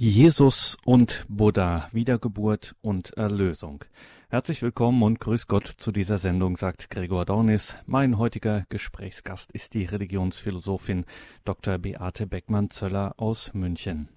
Jesus und Buddha, Wiedergeburt und Erlösung. Herzlich willkommen und grüß Gott zu dieser Sendung, sagt Gregor Dornis. Mein heutiger Gesprächsgast ist die Religionsphilosophin Dr. Beate Beckmann-Zöller aus München.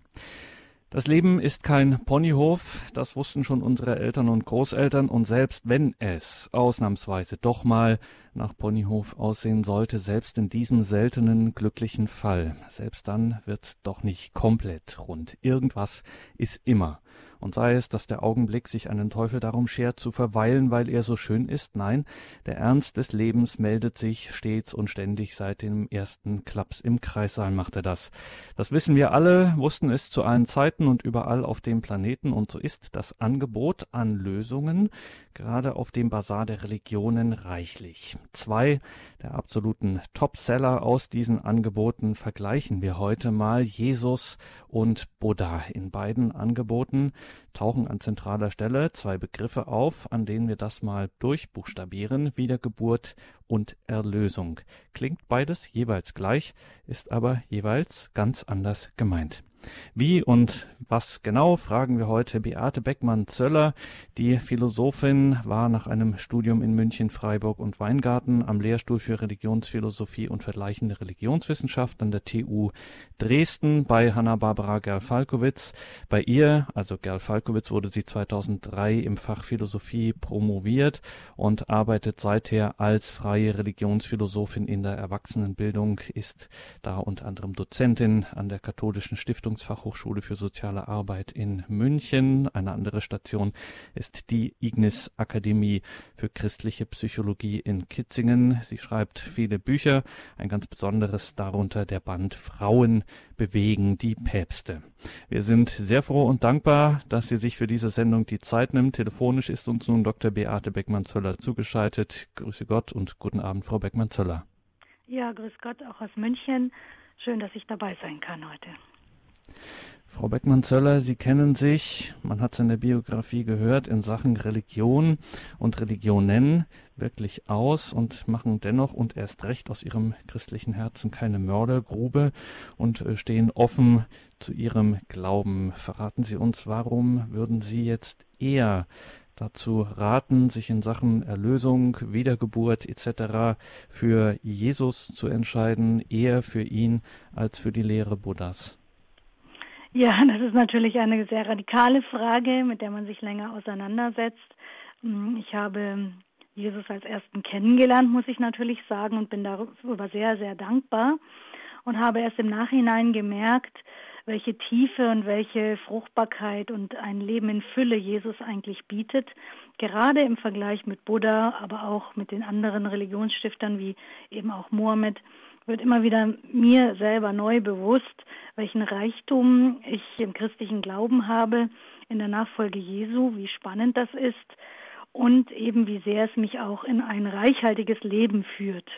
Das Leben ist kein Ponyhof, das wussten schon unsere Eltern und Großeltern, und selbst wenn es ausnahmsweise doch mal nach Ponyhof aussehen sollte, selbst in diesem seltenen glücklichen Fall, selbst dann wird doch nicht komplett rund. Irgendwas ist immer und sei es, dass der Augenblick sich einen Teufel darum schert, zu verweilen, weil er so schön ist, nein, der Ernst des Lebens meldet sich stets und ständig seit dem ersten Klaps im Kreissaal macht er das. Das wissen wir alle, wussten es zu allen Zeiten und überall auf dem Planeten, und so ist das Angebot an Lösungen gerade auf dem Bazar der Religionen reichlich. Zwei der absoluten Topseller aus diesen Angeboten vergleichen wir heute mal Jesus und Buddha. In beiden Angeboten tauchen an zentraler Stelle zwei Begriffe auf, an denen wir das mal durchbuchstabieren. Wiedergeburt und Erlösung. Klingt beides jeweils gleich, ist aber jeweils ganz anders gemeint. Wie und was genau, fragen wir heute Beate Beckmann-Zöller. Die Philosophin war nach einem Studium in München, Freiburg und Weingarten am Lehrstuhl für Religionsphilosophie und vergleichende Religionswissenschaft an der TU Dresden bei Hanna-Barbara Gerl-Falkowitz. Bei ihr, also Gerl-Falkowitz, wurde sie 2003 im Fach Philosophie promoviert und arbeitet seither als freie Religionsphilosophin in der Erwachsenenbildung, ist da unter anderem Dozentin an der Katholischen Stiftung Bildungsfachhochschule für soziale Arbeit in München. Eine andere Station ist die Ignis Akademie für christliche Psychologie in Kitzingen. Sie schreibt viele Bücher, ein ganz besonderes darunter der Band Frauen bewegen die Päpste. Wir sind sehr froh und dankbar, dass sie sich für diese Sendung die Zeit nimmt. Telefonisch ist uns nun Dr. Beate Beckmann-Zöller zugeschaltet. Grüße Gott und guten Abend, Frau Beckmann-Zöller. Ja, grüß Gott auch aus München. Schön, dass ich dabei sein kann heute. Frau Beckmann-Zöller, Sie kennen sich, man hat es in der Biografie gehört, in Sachen Religion und Religionen wirklich aus und machen dennoch und erst recht aus ihrem christlichen Herzen keine Mördergrube und äh, stehen offen zu ihrem Glauben. Verraten Sie uns, warum würden Sie jetzt eher dazu raten, sich in Sachen Erlösung, Wiedergeburt etc. für Jesus zu entscheiden, eher für ihn als für die Lehre Buddhas? Ja, das ist natürlich eine sehr radikale Frage, mit der man sich länger auseinandersetzt. Hm, ich habe Jesus als ersten kennengelernt, muss ich natürlich sagen, und bin darüber sehr, sehr dankbar und habe erst im Nachhinein gemerkt, welche Tiefe und welche Fruchtbarkeit und ein Leben in Fülle Jesus eigentlich bietet, gerade im Vergleich mit Buddha, aber auch mit den anderen Religionsstiftern wie eben auch Mohammed wird immer wieder mir selber neu bewusst, welchen Reichtum ich im christlichen Glauben habe, in der Nachfolge Jesu, wie spannend das ist und eben wie sehr es mich auch in ein reichhaltiges Leben führt.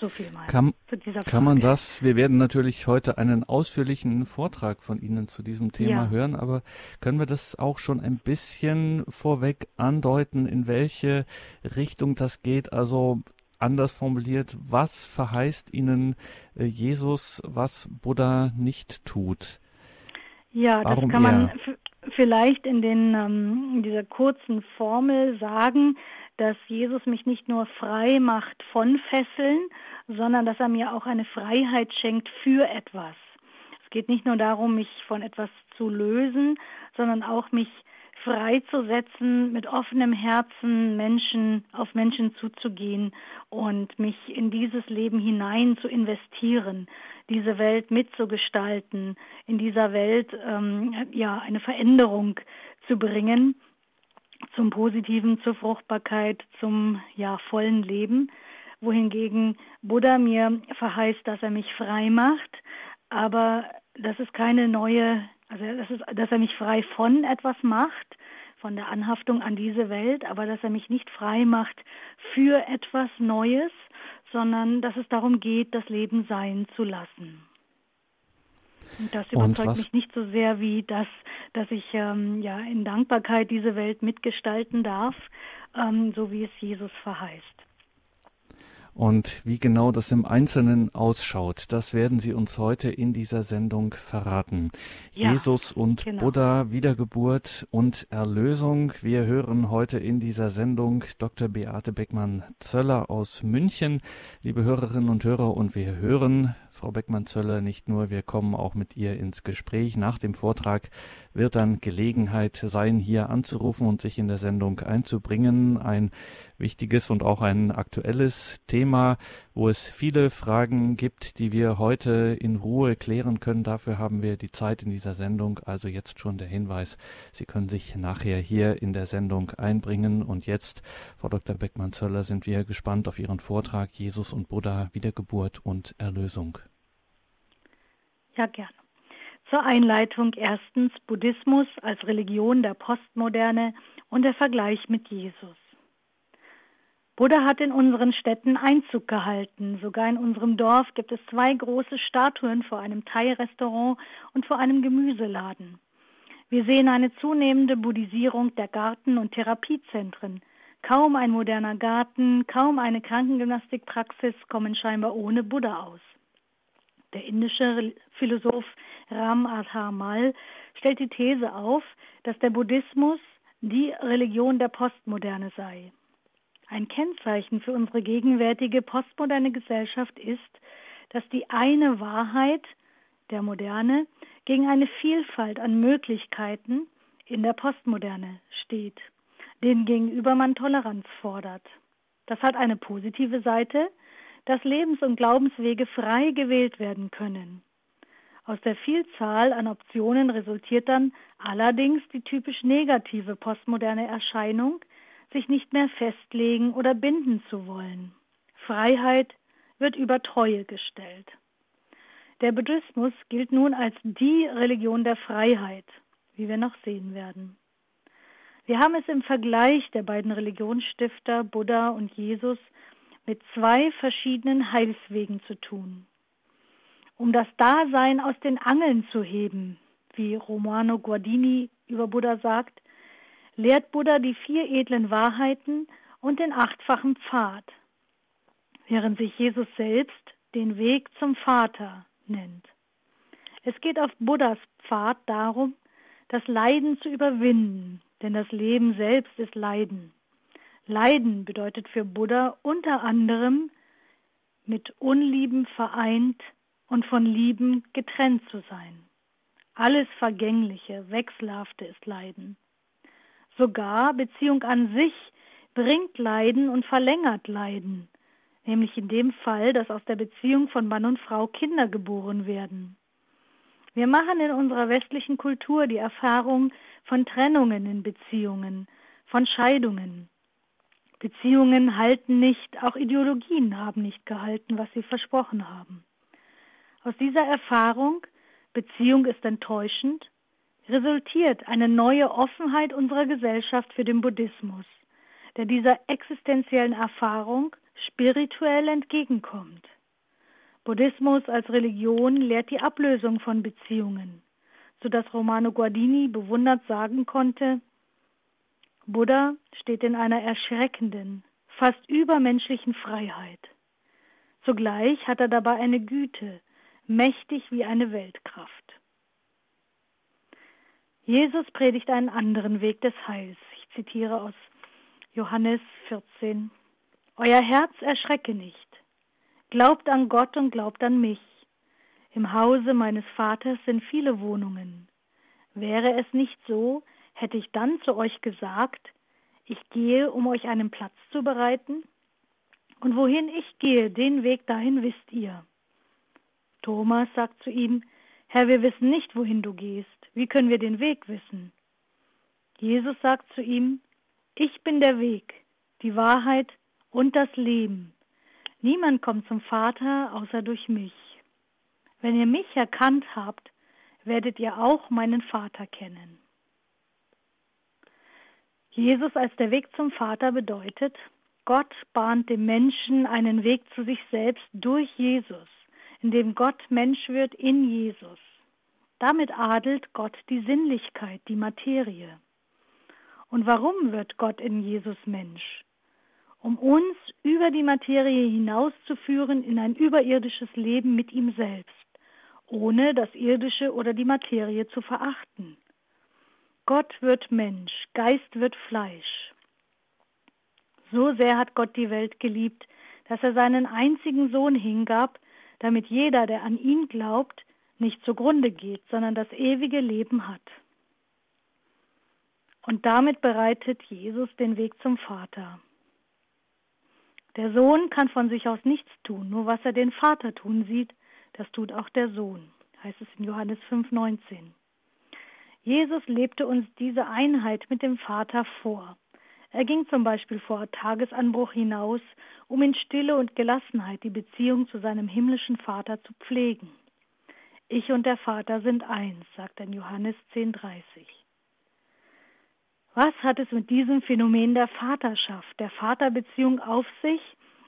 So viel mal kann, zu dieser Frage. Kann man das? Wir werden natürlich heute einen ausführlichen Vortrag von Ihnen zu diesem Thema ja. hören, aber können wir das auch schon ein bisschen vorweg andeuten, in welche Richtung das geht? Also anders formuliert, was verheißt ihnen äh, Jesus, was Buddha nicht tut? Ja, Warum das kann man vielleicht in, den, ähm, in dieser kurzen Formel sagen, dass Jesus mich nicht nur frei macht von Fesseln, sondern dass er mir auch eine Freiheit schenkt für etwas. Es geht nicht nur darum, mich von etwas zu lösen, sondern auch mich freizusetzen, mit offenem Herzen Menschen auf Menschen zuzugehen und mich in dieses Leben hinein zu investieren, diese Welt mitzugestalten, in dieser Welt ähm, ja eine Veränderung zu bringen zum Positiven, zur Fruchtbarkeit, zum ja vollen Leben, wohingegen Buddha mir verheißt, dass er mich frei macht, aber das ist keine neue also das ist, dass er mich frei von etwas macht, von der Anhaftung an diese Welt, aber dass er mich nicht frei macht für etwas Neues, sondern dass es darum geht, das Leben sein zu lassen. Und das überzeugt Und mich nicht so sehr wie das, dass ich ähm, ja in Dankbarkeit diese Welt mitgestalten darf, ähm, so wie es Jesus verheißt. Und wie genau das im Einzelnen ausschaut, das werden Sie uns heute in dieser Sendung verraten. Ja, Jesus und genau. Buddha, Wiedergeburt und Erlösung. Wir hören heute in dieser Sendung Dr. Beate Beckmann-Zöller aus München, liebe Hörerinnen und Hörer, und wir hören Frau Beckmann-Zöller nicht nur, wir kommen auch mit ihr ins Gespräch. Nach dem Vortrag wird dann Gelegenheit sein, hier anzurufen und sich in der Sendung einzubringen. Ein wichtiges und auch ein aktuelles Thema, wo es viele Fragen gibt, die wir heute in Ruhe klären können. Dafür haben wir die Zeit in dieser Sendung. Also jetzt schon der Hinweis, Sie können sich nachher hier in der Sendung einbringen. Und jetzt, Frau Dr. Beckmann-Zöller, sind wir gespannt auf Ihren Vortrag Jesus und Buddha, Wiedergeburt und Erlösung. Ja, gerne. Zur Einleitung erstens Buddhismus als Religion der Postmoderne und der Vergleich mit Jesus. Buddha hat in unseren Städten Einzug gehalten. Sogar in unserem Dorf gibt es zwei große Statuen vor einem Thai-Restaurant und vor einem Gemüseladen. Wir sehen eine zunehmende Buddhisierung der Garten- und Therapiezentren. Kaum ein moderner Garten, kaum eine Krankengymnastikpraxis kommen scheinbar ohne Buddha aus. Der indische Philosoph Ram Mal stellt die These auf, dass der Buddhismus die Religion der Postmoderne sei. Ein Kennzeichen für unsere gegenwärtige postmoderne Gesellschaft ist, dass die eine Wahrheit der Moderne gegen eine Vielfalt an Möglichkeiten in der Postmoderne steht, denen gegenüber man Toleranz fordert. Das hat eine positive Seite, dass Lebens- und Glaubenswege frei gewählt werden können. Aus der Vielzahl an Optionen resultiert dann allerdings die typisch negative postmoderne Erscheinung, sich nicht mehr festlegen oder binden zu wollen. Freiheit wird über Treue gestellt. Der Buddhismus gilt nun als die Religion der Freiheit, wie wir noch sehen werden. Wir haben es im Vergleich der beiden Religionsstifter Buddha und Jesus mit zwei verschiedenen Heilswegen zu tun. Um das Dasein aus den Angeln zu heben, wie Romano Guardini über Buddha sagt, lehrt Buddha die vier edlen Wahrheiten und den achtfachen Pfad, während sich Jesus selbst den Weg zum Vater nennt. Es geht auf Buddhas Pfad darum, das Leiden zu überwinden, denn das Leben selbst ist Leiden. Leiden bedeutet für Buddha unter anderem mit Unlieben vereint und von Lieben getrennt zu sein. Alles Vergängliche, Wechselhafte ist Leiden. Sogar Beziehung an sich bringt Leiden und verlängert Leiden, nämlich in dem Fall, dass aus der Beziehung von Mann und Frau Kinder geboren werden. Wir machen in unserer westlichen Kultur die Erfahrung von Trennungen in Beziehungen, von Scheidungen. Beziehungen halten nicht, auch Ideologien haben nicht gehalten, was sie versprochen haben. Aus dieser Erfahrung, Beziehung ist enttäuschend, resultiert eine neue Offenheit unserer Gesellschaft für den Buddhismus, der dieser existenziellen Erfahrung spirituell entgegenkommt. Buddhismus als Religion lehrt die Ablösung von Beziehungen, so dass Romano Guardini bewundert sagen konnte, Buddha steht in einer erschreckenden, fast übermenschlichen Freiheit. Zugleich hat er dabei eine Güte, mächtig wie eine Weltkraft. Jesus predigt einen anderen Weg des Heils. Ich zitiere aus Johannes 14. Euer Herz erschrecke nicht. Glaubt an Gott und glaubt an mich. Im Hause meines Vaters sind viele Wohnungen. Wäre es nicht so, hätte ich dann zu euch gesagt, ich gehe, um euch einen Platz zu bereiten? Und wohin ich gehe, den Weg dahin wisst ihr. Thomas sagt zu ihm, Herr, wir wissen nicht, wohin du gehst. Wie können wir den Weg wissen? Jesus sagt zu ihm, ich bin der Weg, die Wahrheit und das Leben. Niemand kommt zum Vater außer durch mich. Wenn ihr mich erkannt habt, werdet ihr auch meinen Vater kennen. Jesus als der Weg zum Vater bedeutet, Gott bahnt dem Menschen einen Weg zu sich selbst durch Jesus in dem Gott Mensch wird in Jesus. Damit adelt Gott die Sinnlichkeit, die Materie. Und warum wird Gott in Jesus Mensch? um uns über die Materie hinauszuführen in ein überirdisches Leben mit ihm selbst, ohne das Irdische oder die Materie zu verachten. Gott wird Mensch, Geist wird Fleisch. So sehr hat Gott die Welt geliebt, dass er seinen einzigen Sohn hingab, damit jeder, der an ihn glaubt, nicht zugrunde geht, sondern das ewige Leben hat. Und damit bereitet Jesus den Weg zum Vater. Der Sohn kann von sich aus nichts tun, nur was er den Vater tun sieht, das tut auch der Sohn, heißt es in Johannes 5,19. Jesus lebte uns diese Einheit mit dem Vater vor. Er ging zum Beispiel vor Tagesanbruch hinaus, um in Stille und Gelassenheit die Beziehung zu seinem himmlischen Vater zu pflegen. Ich und der Vater sind eins, sagt er Johannes 10,30. Was hat es mit diesem Phänomen der Vaterschaft, der Vaterbeziehung auf sich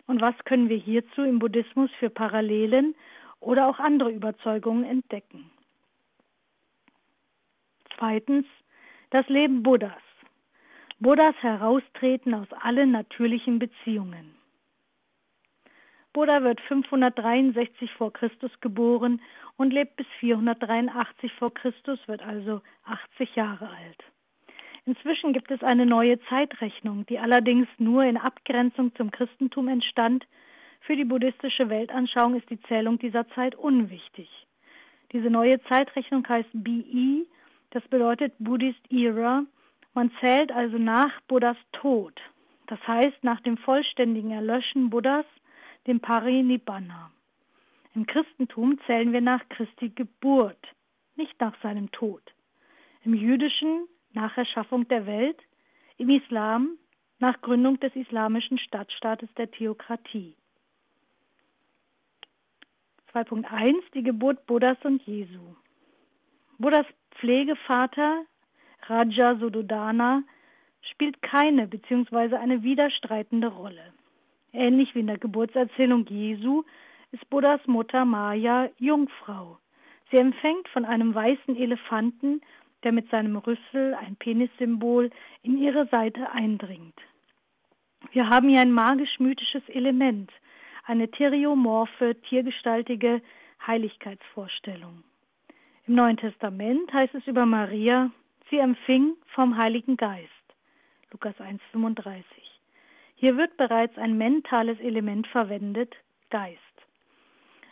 und was können wir hierzu im Buddhismus für Parallelen oder auch andere Überzeugungen entdecken? Zweitens, das Leben Buddhas. Buddhas Heraustreten aus allen natürlichen Beziehungen. Buddha wird 563 vor Christus geboren und lebt bis 483 vor Christus, wird also 80 Jahre alt. Inzwischen gibt es eine neue Zeitrechnung, die allerdings nur in Abgrenzung zum Christentum entstand. Für die buddhistische Weltanschauung ist die Zählung dieser Zeit unwichtig. Diese neue Zeitrechnung heißt BE, das bedeutet Buddhist Era. Man zählt also nach Buddhas Tod, das heißt nach dem vollständigen Erlöschen Buddhas, dem Parinibbana. Im Christentum zählen wir nach Christi Geburt, nicht nach seinem Tod. Im Jüdischen nach Erschaffung der Welt, im Islam nach Gründung des islamischen Stadtstaates der Theokratie. 2.1 Die Geburt Buddhas und Jesu. Buddhas Pflegevater Raja Sudodana spielt keine bzw. eine widerstreitende Rolle. Ähnlich wie in der Geburtserzählung Jesu ist Buddhas Mutter Maya Jungfrau. Sie empfängt von einem weißen Elefanten der mit seinem Rüssel, ein Penissymbol, in ihre Seite eindringt. Wir haben hier ein magisch-mythisches Element, eine theriomorphe, tiergestaltige Heiligkeitsvorstellung. Im Neuen Testament heißt es über Maria, sie empfing vom Heiligen Geist. Lukas 1,35. Hier wird bereits ein mentales Element verwendet, Geist.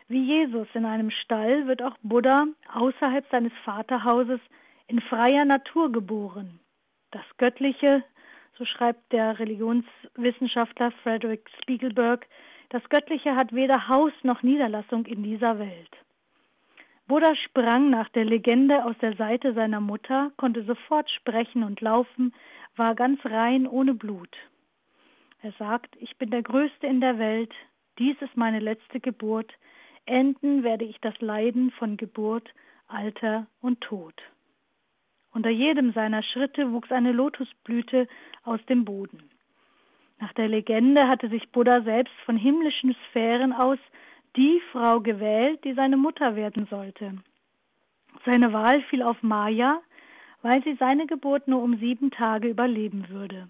Wie Jesus in einem Stall wird auch Buddha außerhalb seines Vaterhauses in freier Natur geboren. Das Göttliche, so schreibt der Religionswissenschaftler Frederick Spiegelberg, das Göttliche hat weder Haus noch Niederlassung in dieser Welt. Buddha sprang nach der Legende aus der Seite seiner Mutter, konnte sofort sprechen und laufen, war ganz rein ohne Blut. Er sagt, ich bin der Größte in der Welt, dies ist meine letzte Geburt, enden werde ich das Leiden von Geburt, Alter und Tod. Unter jedem seiner Schritte wuchs eine Lotusblüte aus dem Boden. Nach der Legende hatte sich Buddha selbst von himmlischen Sphären aus die Frau gewählt, die seine Mutter werden sollte. Seine Wahl fiel auf Maya, weil sie seine Geburt nur um sieben Tage überleben würde.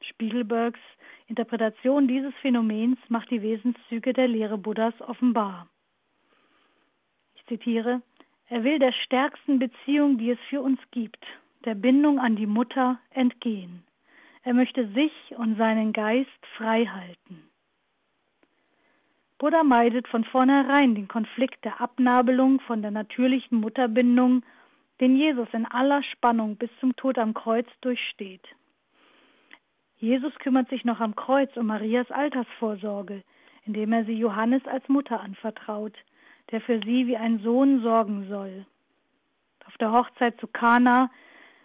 Spiegelbergs Interpretation dieses Phänomens macht die Wesenszüge der Lehre Buddhas offenbar. Ich zitiere er will der stärksten Beziehung, die es für uns gibt, der Bindung an die Mutter, entgehen. Er möchte sich und seinen Geist frei halten. Buddha meidet von vornherein den Konflikt der Abnabelung von der natürlichen Mutterbindung, den Jesus in aller Spannung bis zum Tod am Kreuz durchsteht. Jesus kümmert sich noch am Kreuz um Marias Altersvorsorge, indem er sie Johannes als Mutter anvertraut – der für sie wie ein Sohn sorgen soll. Auf der Hochzeit zu Kana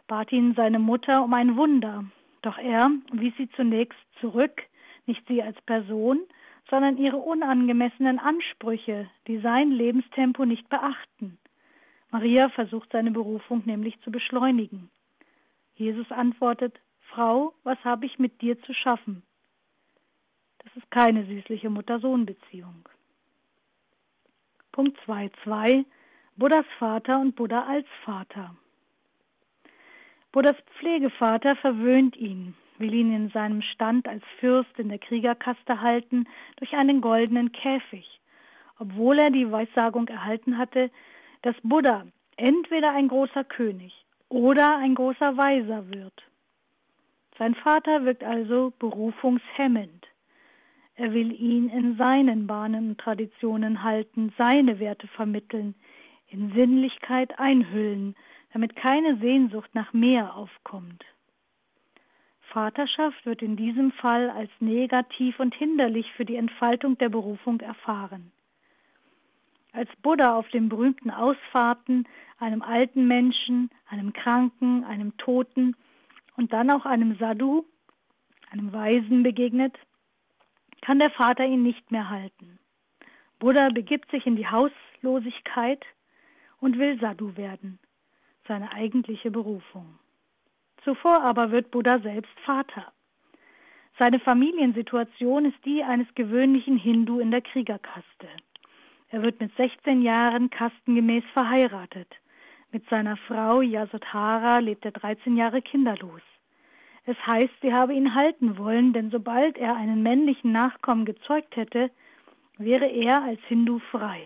bat ihn seine Mutter um ein Wunder, doch er wies sie zunächst zurück, nicht sie als Person, sondern ihre unangemessenen Ansprüche, die sein Lebenstempo nicht beachten. Maria versucht seine Berufung nämlich zu beschleunigen. Jesus antwortet, Frau, was habe ich mit dir zu schaffen? Das ist keine süßliche Mutter-Sohn-Beziehung. Punkt 2.2 Buddhas Vater und Buddha als Vater. Buddhas Pflegevater verwöhnt ihn. Will ihn in seinem Stand als Fürst in der Kriegerkaste halten durch einen goldenen Käfig, obwohl er die Weissagung erhalten hatte, dass Buddha entweder ein großer König oder ein großer Weiser wird. Sein Vater wirkt also berufungshemmend. Er will ihn in seinen Bahnen und Traditionen halten, seine Werte vermitteln, in Sinnlichkeit einhüllen, damit keine Sehnsucht nach mehr aufkommt. Vaterschaft wird in diesem Fall als negativ und hinderlich für die Entfaltung der Berufung erfahren. Als Buddha auf den berühmten Ausfahrten einem alten Menschen, einem Kranken, einem Toten und dann auch einem Sadhu, einem Weisen begegnet, kann der Vater ihn nicht mehr halten. Buddha begibt sich in die Hauslosigkeit und will Sadhu werden, seine eigentliche Berufung. Zuvor aber wird Buddha selbst Vater. Seine Familiensituation ist die eines gewöhnlichen Hindu in der Kriegerkaste. Er wird mit 16 Jahren kastengemäß verheiratet. Mit seiner Frau Yasodhara lebt er 13 Jahre kinderlos. Es heißt, sie habe ihn halten wollen, denn sobald er einen männlichen Nachkommen gezeugt hätte, wäre er als Hindu frei.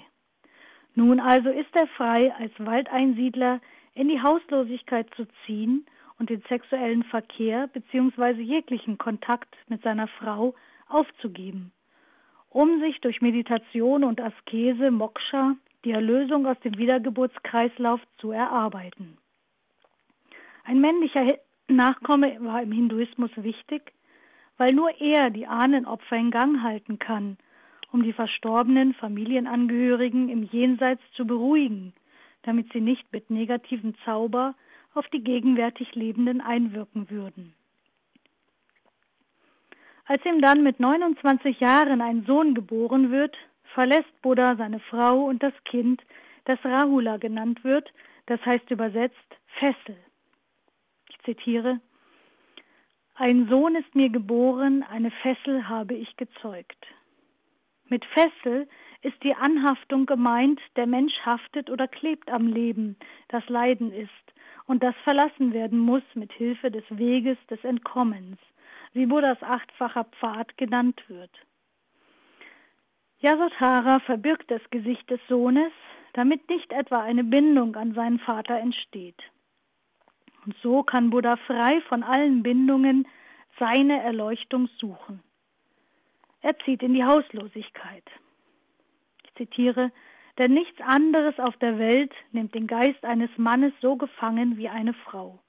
Nun also ist er frei, als Waldeinsiedler in die Hauslosigkeit zu ziehen und den sexuellen Verkehr bzw. jeglichen Kontakt mit seiner Frau aufzugeben, um sich durch Meditation und Askese Moksha die Erlösung aus dem Wiedergeburtskreislauf zu erarbeiten. Ein männlicher Nachkomme war im Hinduismus wichtig, weil nur er die Ahnenopfer in Gang halten kann, um die verstorbenen Familienangehörigen im Jenseits zu beruhigen, damit sie nicht mit negativen Zauber auf die gegenwärtig Lebenden einwirken würden. Als ihm dann mit 29 Jahren ein Sohn geboren wird, verlässt Buddha seine Frau und das Kind, das Rahula genannt wird, das heißt übersetzt Fessel. Ich zitiere, Ein Sohn ist mir geboren, eine Fessel habe ich gezeugt. Mit Fessel ist die Anhaftung gemeint, der Mensch haftet oder klebt am Leben, das Leiden ist, und das verlassen werden muss mit Hilfe des Weges des Entkommens, wie Buddhas achtfacher Pfad genannt wird. Yasodhara verbirgt das Gesicht des Sohnes, damit nicht etwa eine Bindung an seinen Vater entsteht. Und so kann Buddha frei von allen Bindungen seine Erleuchtung suchen. Er zieht in die Hauslosigkeit. Zitiere, denn nichts anderes auf der Welt nimmt den Geist eines Mannes so gefangen wie eine Frau.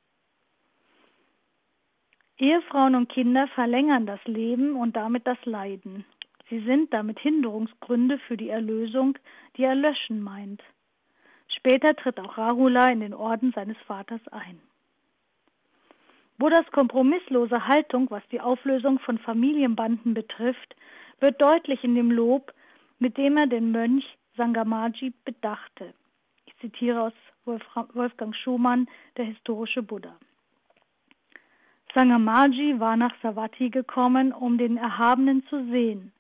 Ehefrauen und Kinder verlängern das Leben und damit das Leiden. Sie sind damit Hinderungsgründe für die Erlösung, die er löschen meint. Später tritt auch Rahula in den Orden seines Vaters ein. Buddhas kompromisslose Haltung, was die Auflösung von Familienbanden betrifft, wird deutlich in dem Lob, mit dem er den Mönch Sangamaji bedachte. Ich zitiere aus Wolfgang Schumann, der historische Buddha. Sangamaji war nach Savati gekommen, um den Erhabenen zu sehen.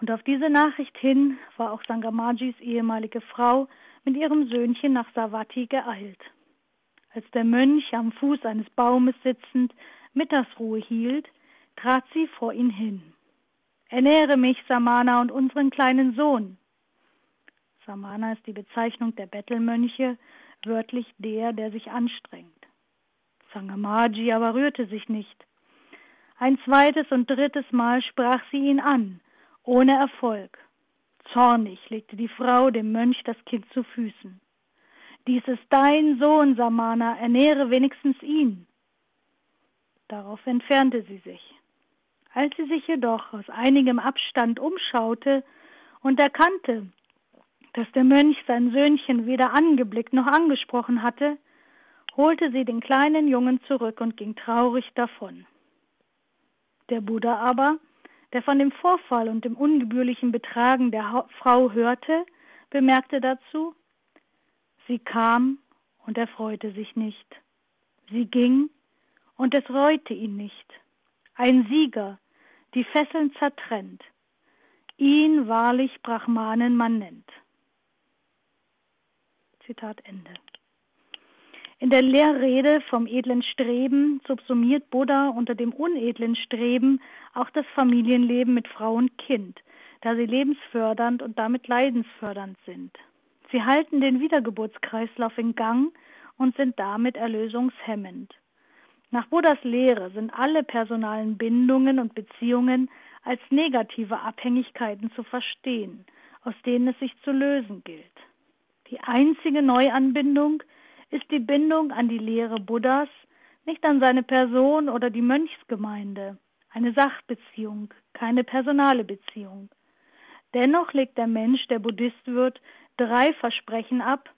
Und auf diese Nachricht hin war auch Sangamajis ehemalige Frau mit ihrem Söhnchen nach Savati geeilt. Als der Mönch am Fuß eines Baumes sitzend Mittagsruhe hielt, trat sie vor ihn hin. Ernähre mich, Samana, und unseren kleinen Sohn. Samana ist die Bezeichnung der Bettelmönche, wörtlich der, der sich anstrengt. Sangamaji aber rührte sich nicht. Ein zweites und drittes Mal sprach sie ihn an, ohne Erfolg. Zornig legte die Frau dem Mönch das Kind zu Füßen. Dies ist dein Sohn, Samana, ernähre wenigstens ihn. Darauf entfernte sie sich. Als sie sich jedoch aus einigem Abstand umschaute und erkannte, dass der Mönch sein Söhnchen weder angeblickt noch angesprochen hatte, holte sie den kleinen Jungen zurück und ging traurig davon. Der Buddha aber, der von dem Vorfall und dem ungebührlichen Betragen der Frau hörte, bemerkte dazu, sie kam und er freute sich nicht. Sie ging und es reute ihn nicht. Ein Sieger, die Fesseln zertrennt. Ihn wahrlich Brahmanen man nennt. Zitat Ende. In der Lehrrede vom edlen Streben subsumiert Buddha unter dem unedlen Streben auch das Familienleben mit Frau und Kind, da sie lebensfördernd und damit leidensfördernd sind. Sie halten den Wiedergeburtskreislauf in Gang und sind damit erlösungshemmend. Nach Buddhas Lehre sind alle personalen Bindungen und Beziehungen als negative Abhängigkeiten zu verstehen, aus denen es sich zu lösen gilt. Die einzige Neuanbindung ist die Bindung an die Lehre Buddhas, nicht an seine Person oder die Mönchsgemeinde, eine Sachbeziehung, keine personale Beziehung. Dennoch legt der Mensch, der Buddhist wird, drei Versprechen ab,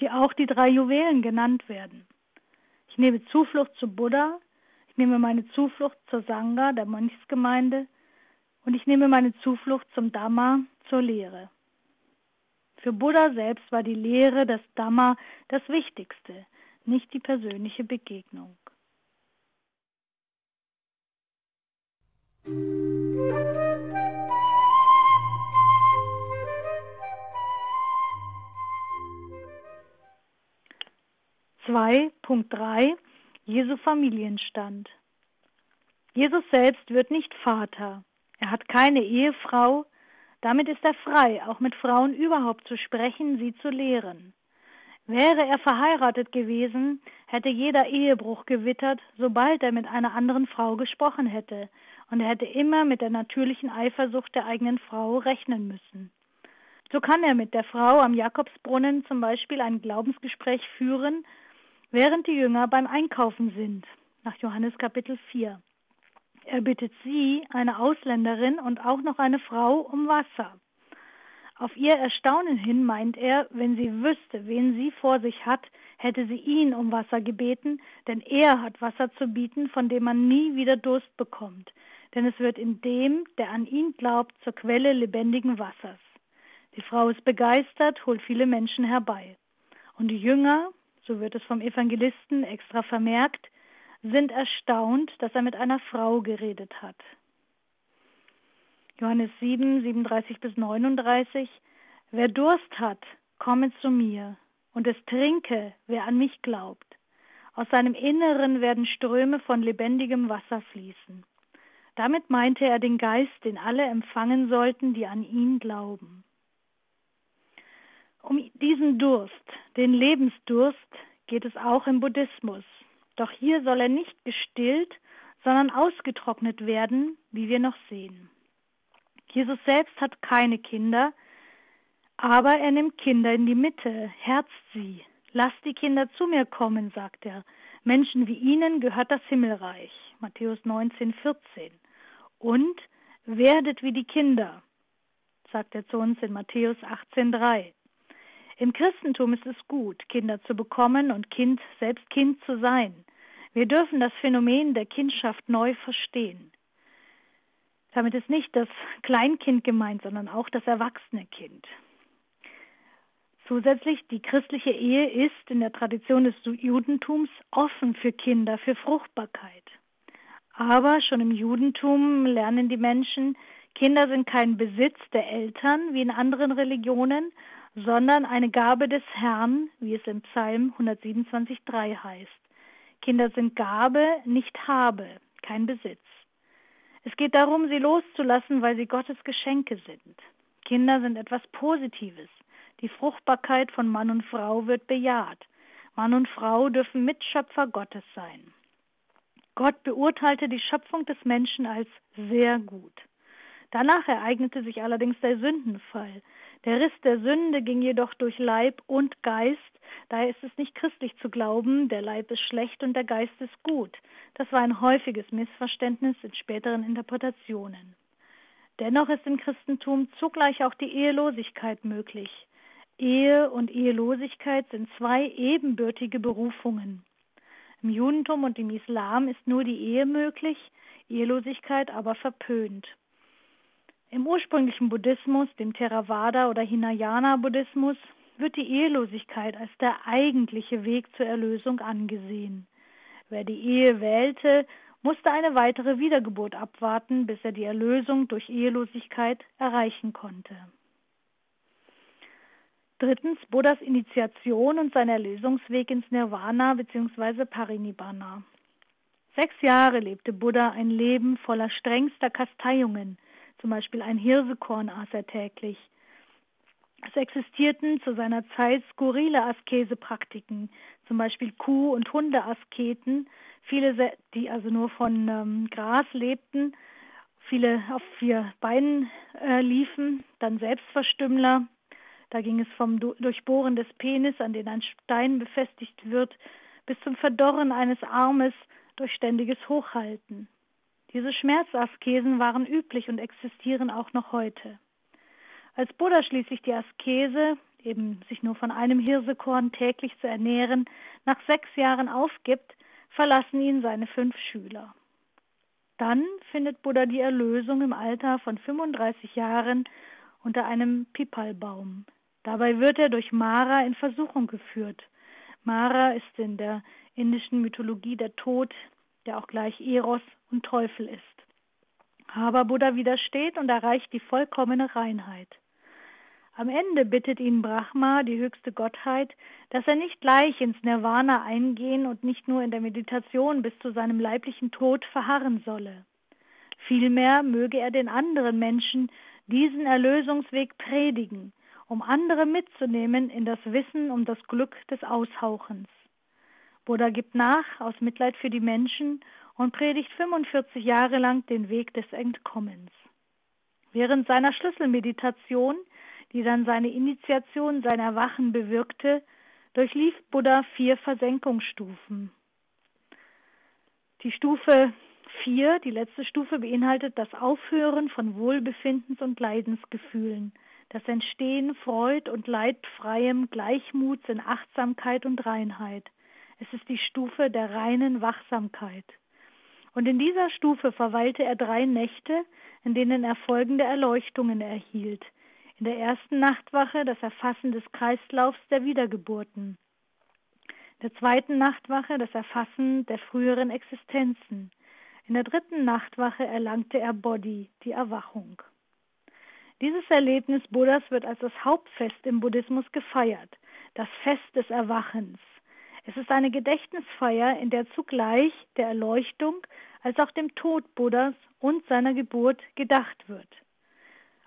die auch die drei Juwelen genannt werden. Ich nehme Zuflucht zu Buddha, ich nehme meine Zuflucht zur Sangha, der Mönchsgemeinde, und ich nehme meine Zuflucht zum Dhamma, zur Lehre. Für Buddha selbst war die Lehre, das Dhamma, das Wichtigste, nicht die persönliche Begegnung. Musik 2.3 Jesu Familienstand. Jesus selbst wird nicht Vater. Er hat keine Ehefrau. Damit ist er frei, auch mit Frauen überhaupt zu sprechen, sie zu lehren. Wäre er verheiratet gewesen, hätte jeder Ehebruch gewittert, sobald er mit einer anderen Frau gesprochen hätte, und er hätte immer mit der natürlichen Eifersucht der eigenen Frau rechnen müssen. So kann er mit der Frau am Jakobsbrunnen zum Beispiel ein Glaubensgespräch führen während die Jünger beim Einkaufen sind, nach Johannes Kapitel 4. Er bittet sie, eine Ausländerin und auch noch eine Frau, um Wasser. Auf ihr Erstaunen hin meint er, wenn sie wüsste, wen sie vor sich hat, hätte sie ihn um Wasser gebeten, denn er hat Wasser zu bieten, von dem man nie wieder Durst bekommt, denn es wird in dem, der an ihn glaubt, zur Quelle lebendigen Wassers. Die Frau ist begeistert, holt viele Menschen herbei. Und die Jünger, so wird es vom Evangelisten extra vermerkt, sind erstaunt, dass er mit einer Frau geredet hat. Johannes 7, 37 bis 39. Wer Durst hat, komme zu mir, und es trinke, wer an mich glaubt. Aus seinem Inneren werden Ströme von lebendigem Wasser fließen. Damit meinte er den Geist, den alle empfangen sollten, die an ihn glauben. Um diesen Durst, den Lebensdurst, geht es auch im Buddhismus. Doch hier soll er nicht gestillt, sondern ausgetrocknet werden, wie wir noch sehen. Jesus selbst hat keine Kinder, aber er nimmt Kinder in die Mitte, herzt sie. Lasst die Kinder zu mir kommen, sagt er. Menschen wie ihnen gehört das Himmelreich. Matthäus 19, 14. Und werdet wie die Kinder, sagt er zu uns in Matthäus 18, 3. Im Christentum ist es gut, Kinder zu bekommen und Kind, selbst Kind zu sein. Wir dürfen das Phänomen der Kindschaft neu verstehen. Damit ist nicht das Kleinkind gemeint, sondern auch das erwachsene Kind. Zusätzlich, die christliche Ehe ist in der Tradition des Judentums offen für Kinder, für Fruchtbarkeit. Aber schon im Judentum lernen die Menschen, Kinder sind kein Besitz der Eltern wie in anderen Religionen, sondern eine Gabe des Herrn, wie es im Psalm 127.3 heißt. Kinder sind Gabe, nicht Habe, kein Besitz. Es geht darum, sie loszulassen, weil sie Gottes Geschenke sind. Kinder sind etwas Positives. Die Fruchtbarkeit von Mann und Frau wird bejaht. Mann und Frau dürfen Mitschöpfer Gottes sein. Gott beurteilte die Schöpfung des Menschen als sehr gut. Danach ereignete sich allerdings der Sündenfall. Der Riss der Sünde ging jedoch durch Leib und Geist, daher ist es nicht christlich zu glauben, der Leib ist schlecht und der Geist ist gut. Das war ein häufiges Missverständnis in späteren Interpretationen. Dennoch ist im Christentum zugleich auch die Ehelosigkeit möglich. Ehe und Ehelosigkeit sind zwei ebenbürtige Berufungen. Im Judentum und im Islam ist nur die Ehe möglich, Ehelosigkeit aber verpönt. Im ursprünglichen Buddhismus, dem Theravada oder Hinayana-Buddhismus, wird die Ehelosigkeit als der eigentliche Weg zur Erlösung angesehen. Wer die Ehe wählte, musste eine weitere Wiedergeburt abwarten, bis er die Erlösung durch Ehelosigkeit erreichen konnte. Drittens Buddhas Initiation und sein Erlösungsweg ins Nirvana bzw. Parinibbana. Sechs Jahre lebte Buddha ein Leben voller strengster Kasteiungen, zum Beispiel ein Hirsekorn aß er täglich. Es existierten zu seiner Zeit skurrile Askesepraktiken, zum Beispiel Kuh- und Hundeasketen, viele, die also nur von ähm, Gras lebten, viele auf vier Beinen äh, liefen, dann Selbstverstümmler. Da ging es vom Durchbohren des Penis, an den ein Stein befestigt wird, bis zum Verdorren eines Armes durch ständiges Hochhalten. Diese Schmerzaskesen waren üblich und existieren auch noch heute. Als Buddha schließlich die Askese, eben sich nur von einem Hirsekorn täglich zu ernähren, nach sechs Jahren aufgibt, verlassen ihn seine fünf Schüler. Dann findet Buddha die Erlösung im Alter von 35 Jahren unter einem Pipalbaum. Dabei wird er durch Mara in Versuchung geführt. Mara ist in der indischen Mythologie der Tod, der auch gleich Eros und Teufel ist. Aber Buddha widersteht und erreicht die vollkommene Reinheit. Am Ende bittet ihn Brahma, die höchste Gottheit, dass er nicht gleich ins Nirvana eingehen und nicht nur in der Meditation bis zu seinem leiblichen Tod verharren solle. Vielmehr möge er den anderen Menschen diesen Erlösungsweg predigen, um andere mitzunehmen in das Wissen um das Glück des Aushauchens. Buddha gibt nach aus Mitleid für die Menschen und predigt 45 Jahre lang den Weg des Entkommens. Während seiner Schlüsselmeditation die dann seine Initiation, sein Erwachen bewirkte, durchlief Buddha vier Versenkungsstufen. Die Stufe 4, die letzte Stufe, beinhaltet das Aufhören von Wohlbefindens- und Leidensgefühlen, das Entstehen Freud- und Leidfreiem Gleichmuts in Achtsamkeit und Reinheit. Es ist die Stufe der reinen Wachsamkeit. Und in dieser Stufe verweilte er drei Nächte, in denen er folgende Erleuchtungen erhielt. In der ersten Nachtwache das Erfassen des Kreislaufs der Wiedergeburten. In der zweiten Nachtwache das Erfassen der früheren Existenzen. In der dritten Nachtwache erlangte er Bodhi, die Erwachung. Dieses Erlebnis Buddhas wird als das Hauptfest im Buddhismus gefeiert, das Fest des Erwachens. Es ist eine Gedächtnisfeier, in der zugleich der Erleuchtung als auch dem Tod Buddhas und seiner Geburt gedacht wird.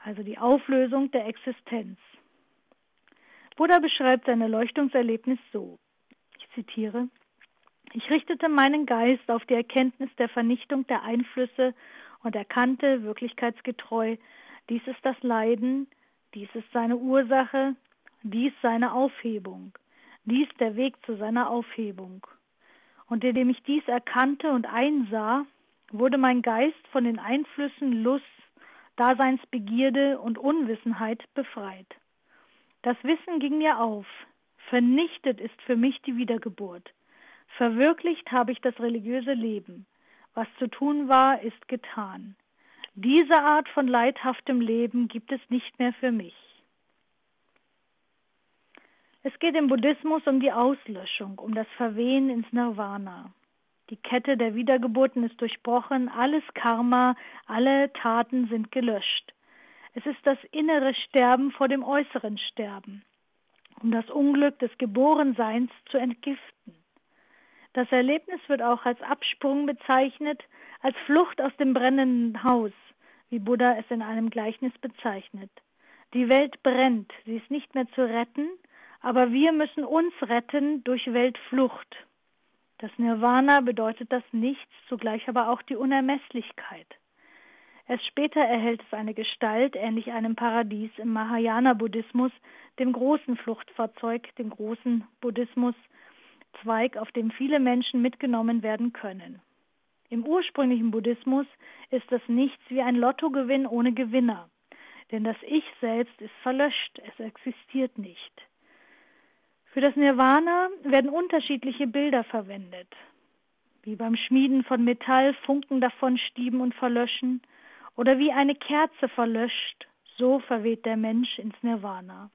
Also die Auflösung der Existenz. Buddha beschreibt sein Erleuchtungserlebnis so, ich zitiere, ich richtete meinen Geist auf die Erkenntnis der Vernichtung der Einflüsse und erkannte wirklichkeitsgetreu, dies ist das Leiden, dies ist seine Ursache, dies seine Aufhebung, dies der Weg zu seiner Aufhebung. Und indem ich dies erkannte und einsah, wurde mein Geist von den Einflüssen Lust, Daseinsbegierde und Unwissenheit befreit. Das Wissen ging mir auf. Vernichtet ist für mich die Wiedergeburt. Verwirklicht habe ich das religiöse Leben. Was zu tun war, ist getan. Diese Art von leidhaftem Leben gibt es nicht mehr für mich. Es geht im Buddhismus um die Auslöschung, um das Verwehen ins Nirvana. Die Kette der Wiedergeburten ist durchbrochen, alles Karma, alle Taten sind gelöscht. Es ist das innere Sterben vor dem äußeren Sterben, um das Unglück des Geborenseins zu entgiften. Das Erlebnis wird auch als Absprung bezeichnet, als Flucht aus dem brennenden Haus, wie Buddha es in einem Gleichnis bezeichnet. Die Welt brennt, sie ist nicht mehr zu retten, aber wir müssen uns retten durch Weltflucht, das Nirvana bedeutet das Nichts, zugleich aber auch die Unermesslichkeit. Erst später erhält es eine Gestalt, ähnlich einem Paradies im Mahayana-Buddhismus, dem großen Fluchtfahrzeug, dem großen Buddhismus-Zweig, auf dem viele Menschen mitgenommen werden können. Im ursprünglichen Buddhismus ist das Nichts wie ein Lottogewinn ohne Gewinner, denn das Ich selbst ist verlöscht, es existiert nicht. Für das Nirvana werden unterschiedliche Bilder verwendet, wie beim Schmieden von Metall Funken davon stieben und verlöschen, oder wie eine Kerze verlöscht, so verweht der Mensch ins Nirvana.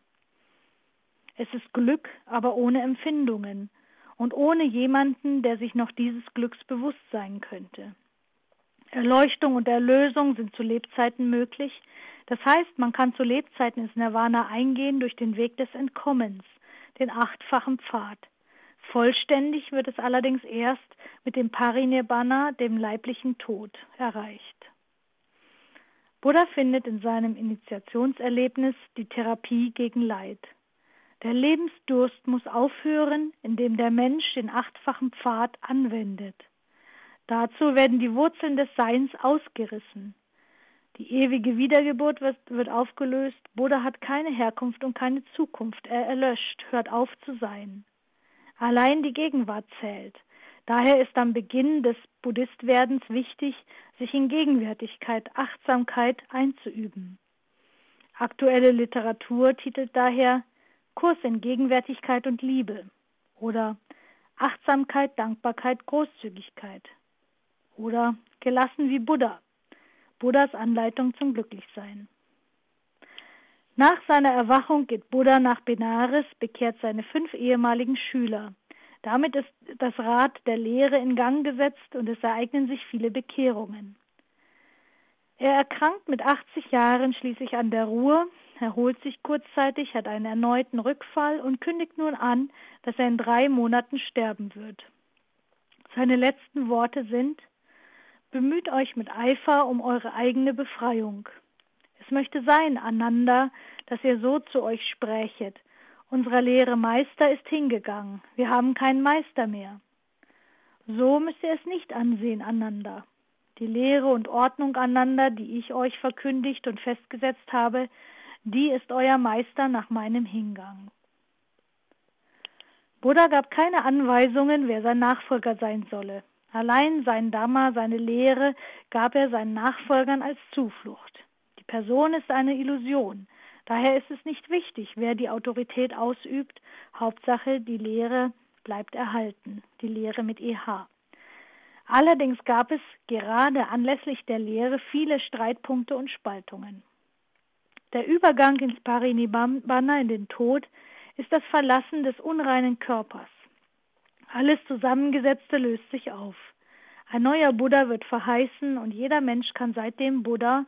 Es ist Glück, aber ohne Empfindungen und ohne jemanden, der sich noch dieses Glücks bewusst sein könnte. Erleuchtung und Erlösung sind zu Lebzeiten möglich, Das heißt, man kann zu Lebzeiten ins Nirvana eingehen durch den Weg des Entkommens, den achtfachen Pfad. Vollständig wird es allerdings erst mit dem Parinibbana, dem leiblichen Tod, erreicht. Buddha findet in seinem Initiationserlebnis die Therapie gegen Leid. Der Lebensdurst muss aufhören, indem der Mensch den achtfachen Pfad anwendet. Dazu werden die Wurzeln des Seins ausgerissen. Die ewige Wiedergeburt wird, wird, aufgelöst. Buddha hat keine Herkunft und keine Zukunft. Er erlöscht, hört auf zu sein. Allein die Gegenwart zählt. Daher ist am Beginn des Buddhistwerdens wichtig, sich in Gegenwärtigkeit, Achtsamkeit einzuüben. Aktuelle Literatur titelt daher Kurs in Gegenwärtigkeit und Liebe oder Achtsamkeit, Dankbarkeit, Großzügigkeit oder Gelassen wie Buddha, Buddhas Anleitung zum Glücklichsein. Nach seiner Erwachung geht Buddha nach Benares, bekehrt seine fünf ehemaligen Schüler. Damit ist das Rad der Lehre in Gang gesetzt und es ereignen sich viele Bekehrungen. Er erkrankt mit 80 Jahren schließlich an der Ruhe, erholt sich kurzzeitig, hat einen erneuten Rückfall und kündigt nun an, dass er in drei Monaten sterben wird. Seine letzten Worte sind Bemüht euch mit Eifer um eure eigene Befreiung. Es möchte sein, Ananda, dass ihr so zu euch sprächet. Unser Lehre Meister ist hingegangen. Wir haben keinen Meister mehr. So müsst ihr es nicht ansehen, Ananda. Die Lehre und Ordnung, Ananda, die ich euch verkündigt und festgesetzt habe, die ist euer Meister nach meinem Hingang. Buddha gab keine Anweisungen, wer sein Nachfolger sein solle. Allein sein Dhamma, seine Lehre, gab er seinen Nachfolgern als Zuflucht. Die Person ist eine Illusion. Daher ist es nicht wichtig, wer die Autorität ausübt. Hauptsache, die Lehre bleibt erhalten. Die Lehre mit EH. Allerdings gab es gerade anlässlich der Lehre viele Streitpunkte und Spaltungen. Der Übergang ins Parinibbana, in den Tod, ist das Verlassen des unreinen Körpers. Alles Zusammengesetzte löst sich auf. Ein neuer Buddha wird verheißen und jeder Mensch kann seitdem Buddha,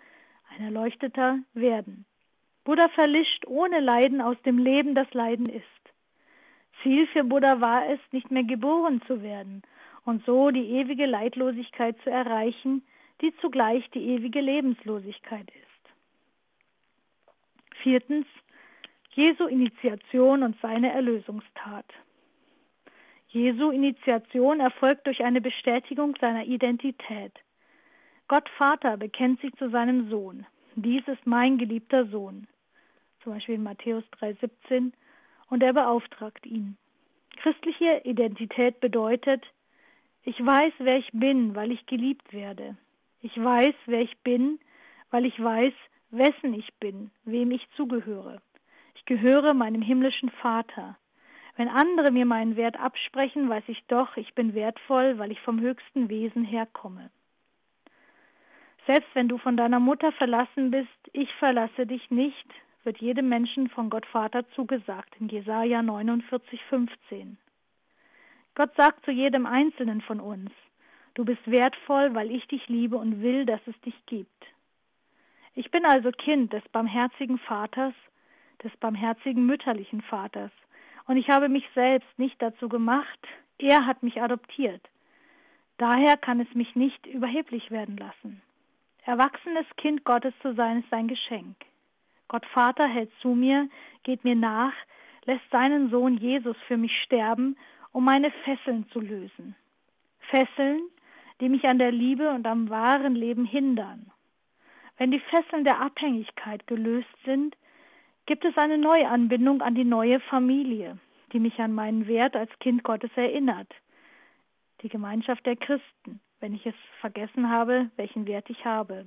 ein Erleuchteter, werden. Buddha verlischt ohne Leiden aus dem Leben, das Leiden ist. Ziel für Buddha war es, nicht mehr geboren zu werden und so die ewige Leidlosigkeit zu erreichen, die zugleich die ewige Lebenslosigkeit ist. Viertens Jesu Initiation und seine Erlösungstat. Jesu Initiation erfolgt durch eine Bestätigung seiner Identität. Gott Vater bekennt sich zu seinem Sohn. Dies ist mein geliebter Sohn. Zum Beispiel in Matthäus 3,17. Und er beauftragt ihn. Christliche Identität bedeutet, ich weiß, wer ich bin, weil ich geliebt werde. Ich weiß, wer ich bin, weil ich weiß, wessen ich bin, wem ich zugehöre. Ich gehöre meinem himmlischen Vater. Wenn andere mir meinen Wert absprechen, weiß ich doch, ich bin wertvoll, weil ich vom höchsten Wesen herkomme. Selbst wenn du von deiner Mutter verlassen bist, ich verlasse dich nicht, wird jedem Menschen von Gott Vater zugesagt in Jesaja 49, 15. Gott sagt zu jedem Einzelnen von uns, du bist wertvoll, weil ich dich liebe und will, dass es dich gibt. Ich bin also Kind des barmherzigen Vaters, des barmherzigen mütterlichen Vaters, und ich habe mich selbst nicht dazu gemacht, er hat mich adoptiert. Daher kann es mich nicht überheblich werden lassen. Erwachsenes Kind Gottes zu sein ist ein Geschenk. Gott Vater hält zu mir, geht mir nach, lässt seinen Sohn Jesus für mich sterben, um meine Fesseln zu lösen. Fesseln, die mich an der Liebe und am wahren Leben hindern. Wenn die Fesseln der Abhängigkeit gelöst sind, gibt es eine Neuanbindung an die neue Familie, die mich an meinen Wert als Kind Gottes erinnert. Die Gemeinschaft der Christen, wenn ich es vergessen habe, welchen Wert ich habe.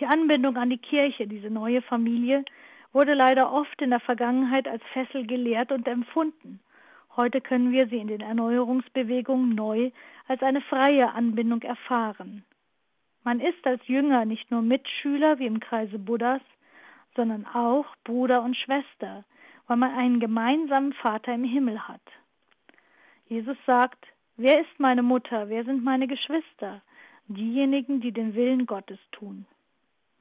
Die Anbindung an die Kirche, diese neue Familie, wurde leider oft in der Vergangenheit als Fessel gelehrt und empfunden. Heute können wir sie in den Erneuerungsbewegungen neu als eine freie Anbindung erfahren. Man ist als Jünger nicht nur Mitschüler wie im Kreise Buddhas, sondern auch Bruder und Schwester, weil man einen gemeinsamen Vater im Himmel hat. Jesus sagt, wer ist meine Mutter, wer sind meine Geschwister? Diejenigen, die den Willen Gottes tun.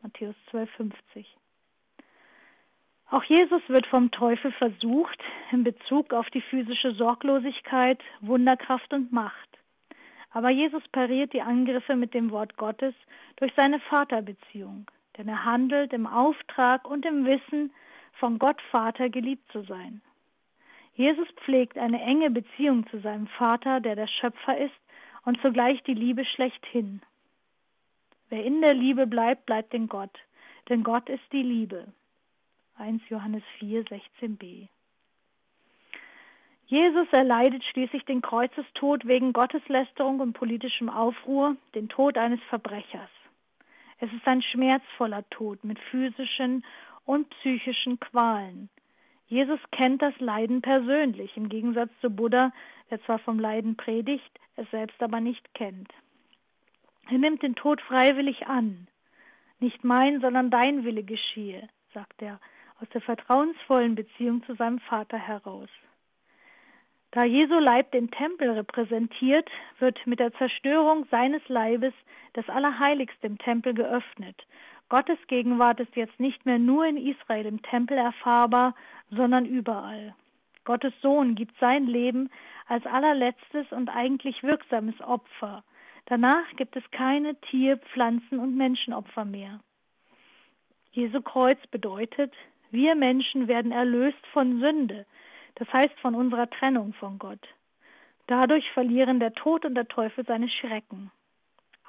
Matthäus 12,50. Auch Jesus wird vom Teufel versucht in Bezug auf die physische Sorglosigkeit, Wunderkraft und Macht. Aber Jesus pariert die Angriffe mit dem Wort Gottes durch seine Vaterbeziehung, denn er handelt im Auftrag und im Wissen, von Gott Vater geliebt zu sein. Jesus pflegt eine enge Beziehung zu seinem Vater, der der Schöpfer ist und zugleich die Liebe schlechthin. Wer in der Liebe bleibt, bleibt in Gott, denn Gott ist die Liebe. 1 Johannes 4, 16b. Jesus erleidet schließlich den Kreuzestod wegen Gotteslästerung und politischem Aufruhr, den Tod eines Verbrechers. Es ist ein schmerzvoller Tod mit physischen und psychischen Qualen. Jesus kennt das Leiden persönlich, im Gegensatz zu Buddha, der zwar vom Leiden predigt, es selbst aber nicht kennt. Er nimmt den Tod freiwillig an. Nicht mein, sondern dein Wille geschehe, sagt er aus der vertrauensvollen Beziehung zu seinem Vater heraus. Da Jesu Leib den Tempel repräsentiert, wird mit der Zerstörung seines Leibes das Allerheiligste im Tempel geöffnet. Gottes Gegenwart ist jetzt nicht mehr nur in Israel im Tempel erfahrbar, sondern überall. Gottes Sohn gibt sein Leben als allerletztes und eigentlich wirksames Opfer. Danach gibt es keine Tier-, Pflanzen- und Menschenopfer mehr. Jesu Kreuz bedeutet, wir Menschen werden erlöst von Sünde, das heißt von unserer Trennung von Gott. Dadurch verlieren der Tod und der Teufel seine Schrecken.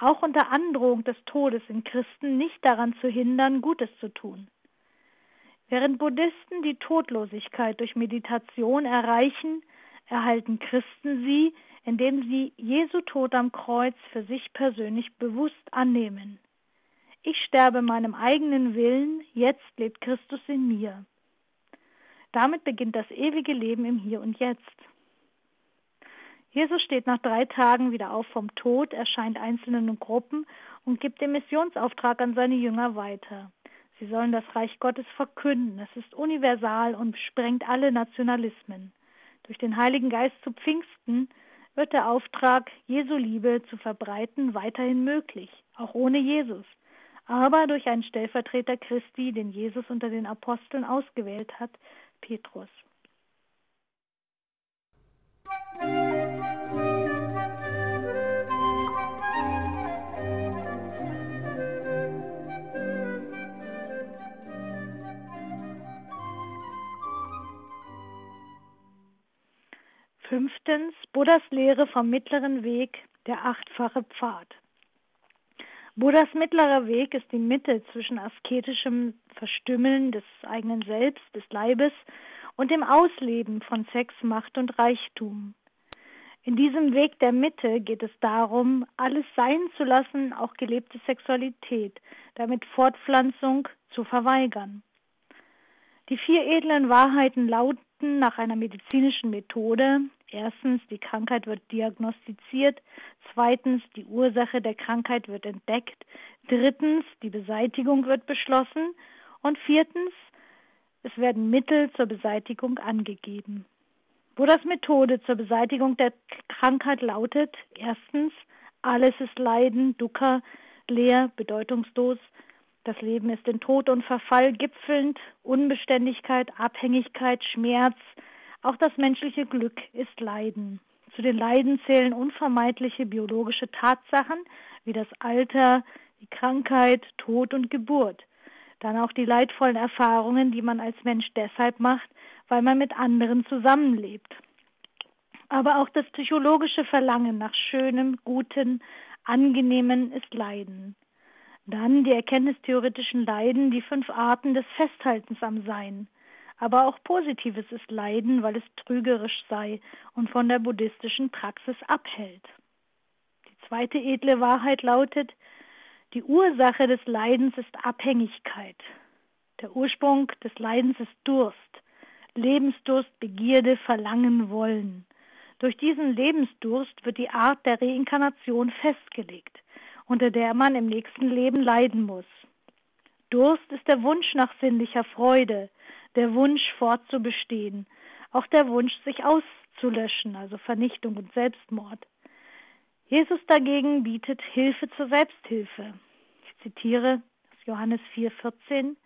Auch unter Androhung des Todes sind Christen nicht daran zu hindern, Gutes zu tun. Während Buddhisten die Todlosigkeit durch Meditation erreichen, erhalten Christen sie, indem sie Jesu Tod am Kreuz für sich persönlich bewusst annehmen. Ich sterbe meinem eigenen Willen, jetzt lebt Christus in mir. Damit beginnt das ewige Leben im Hier und Jetzt. Jesus steht nach drei Tagen wieder auf vom Tod, erscheint einzelnen Gruppen und gibt den Missionsauftrag an seine Jünger weiter. Sie sollen das Reich Gottes verkünden. Es ist universal und sprengt alle Nationalismen. Durch den Heiligen Geist zu Pfingsten wird der Auftrag, Jesu Liebe zu verbreiten, weiterhin möglich, auch ohne Jesus aber durch einen Stellvertreter Christi, den Jesus unter den Aposteln ausgewählt hat, Petrus. Fünftens Buddhas Lehre vom mittleren Weg, der achtfache Pfad. Buddhas mittlerer Weg ist die Mitte zwischen asketischem Verstümmeln des eigenen Selbst, des Leibes und dem Ausleben von Sex, Macht und Reichtum. In diesem Weg der Mitte geht es darum, alles sein zu lassen, auch gelebte Sexualität, damit Fortpflanzung zu verweigern. Die vier edlen Wahrheiten lauten nach einer medizinischen Methode, Erstens, die Krankheit wird diagnostiziert. Zweitens, die Ursache der Krankheit wird entdeckt. Drittens, die Beseitigung wird beschlossen. Und viertens, es werden Mittel zur Beseitigung angegeben. Buddhas Methode zur Beseitigung der Krankheit lautet erstens, alles ist Leiden, Dukkha, leer, bedeutungslos. Das Leben ist in Tod und Verfall gipfelnd, Unbeständigkeit, Abhängigkeit, Schmerz, auch das menschliche Glück ist Leiden. Zu den Leiden zählen unvermeidliche biologische Tatsachen wie das Alter, die Krankheit, Tod und Geburt. Dann auch die leidvollen Erfahrungen, die man als Mensch deshalb macht, weil man mit anderen zusammenlebt. Aber auch das psychologische Verlangen nach Schönem, Guten, Angenehmen ist Leiden. Dann die erkenntnistheoretischen Leiden, die fünf Arten des Festhaltens am Sein. Aber auch Positives ist Leiden, weil es trügerisch sei und von der buddhistischen Praxis abhält. Die zweite edle Wahrheit lautet, die Ursache des Leidens ist Abhängigkeit. Der Ursprung des Leidens ist Durst, Lebensdurst, Begierde, Verlangen, Wollen. Durch diesen Lebensdurst wird die Art der Reinkarnation festgelegt, unter der man im nächsten Leben leiden muss. Durst ist der Wunsch nach sinnlicher Freude, der Wunsch fortzubestehen, auch der Wunsch, sich auszulöschen, also Vernichtung und Selbstmord. Jesus dagegen bietet Hilfe zur Selbsthilfe. Ich zitiere aus Johannes 4,14.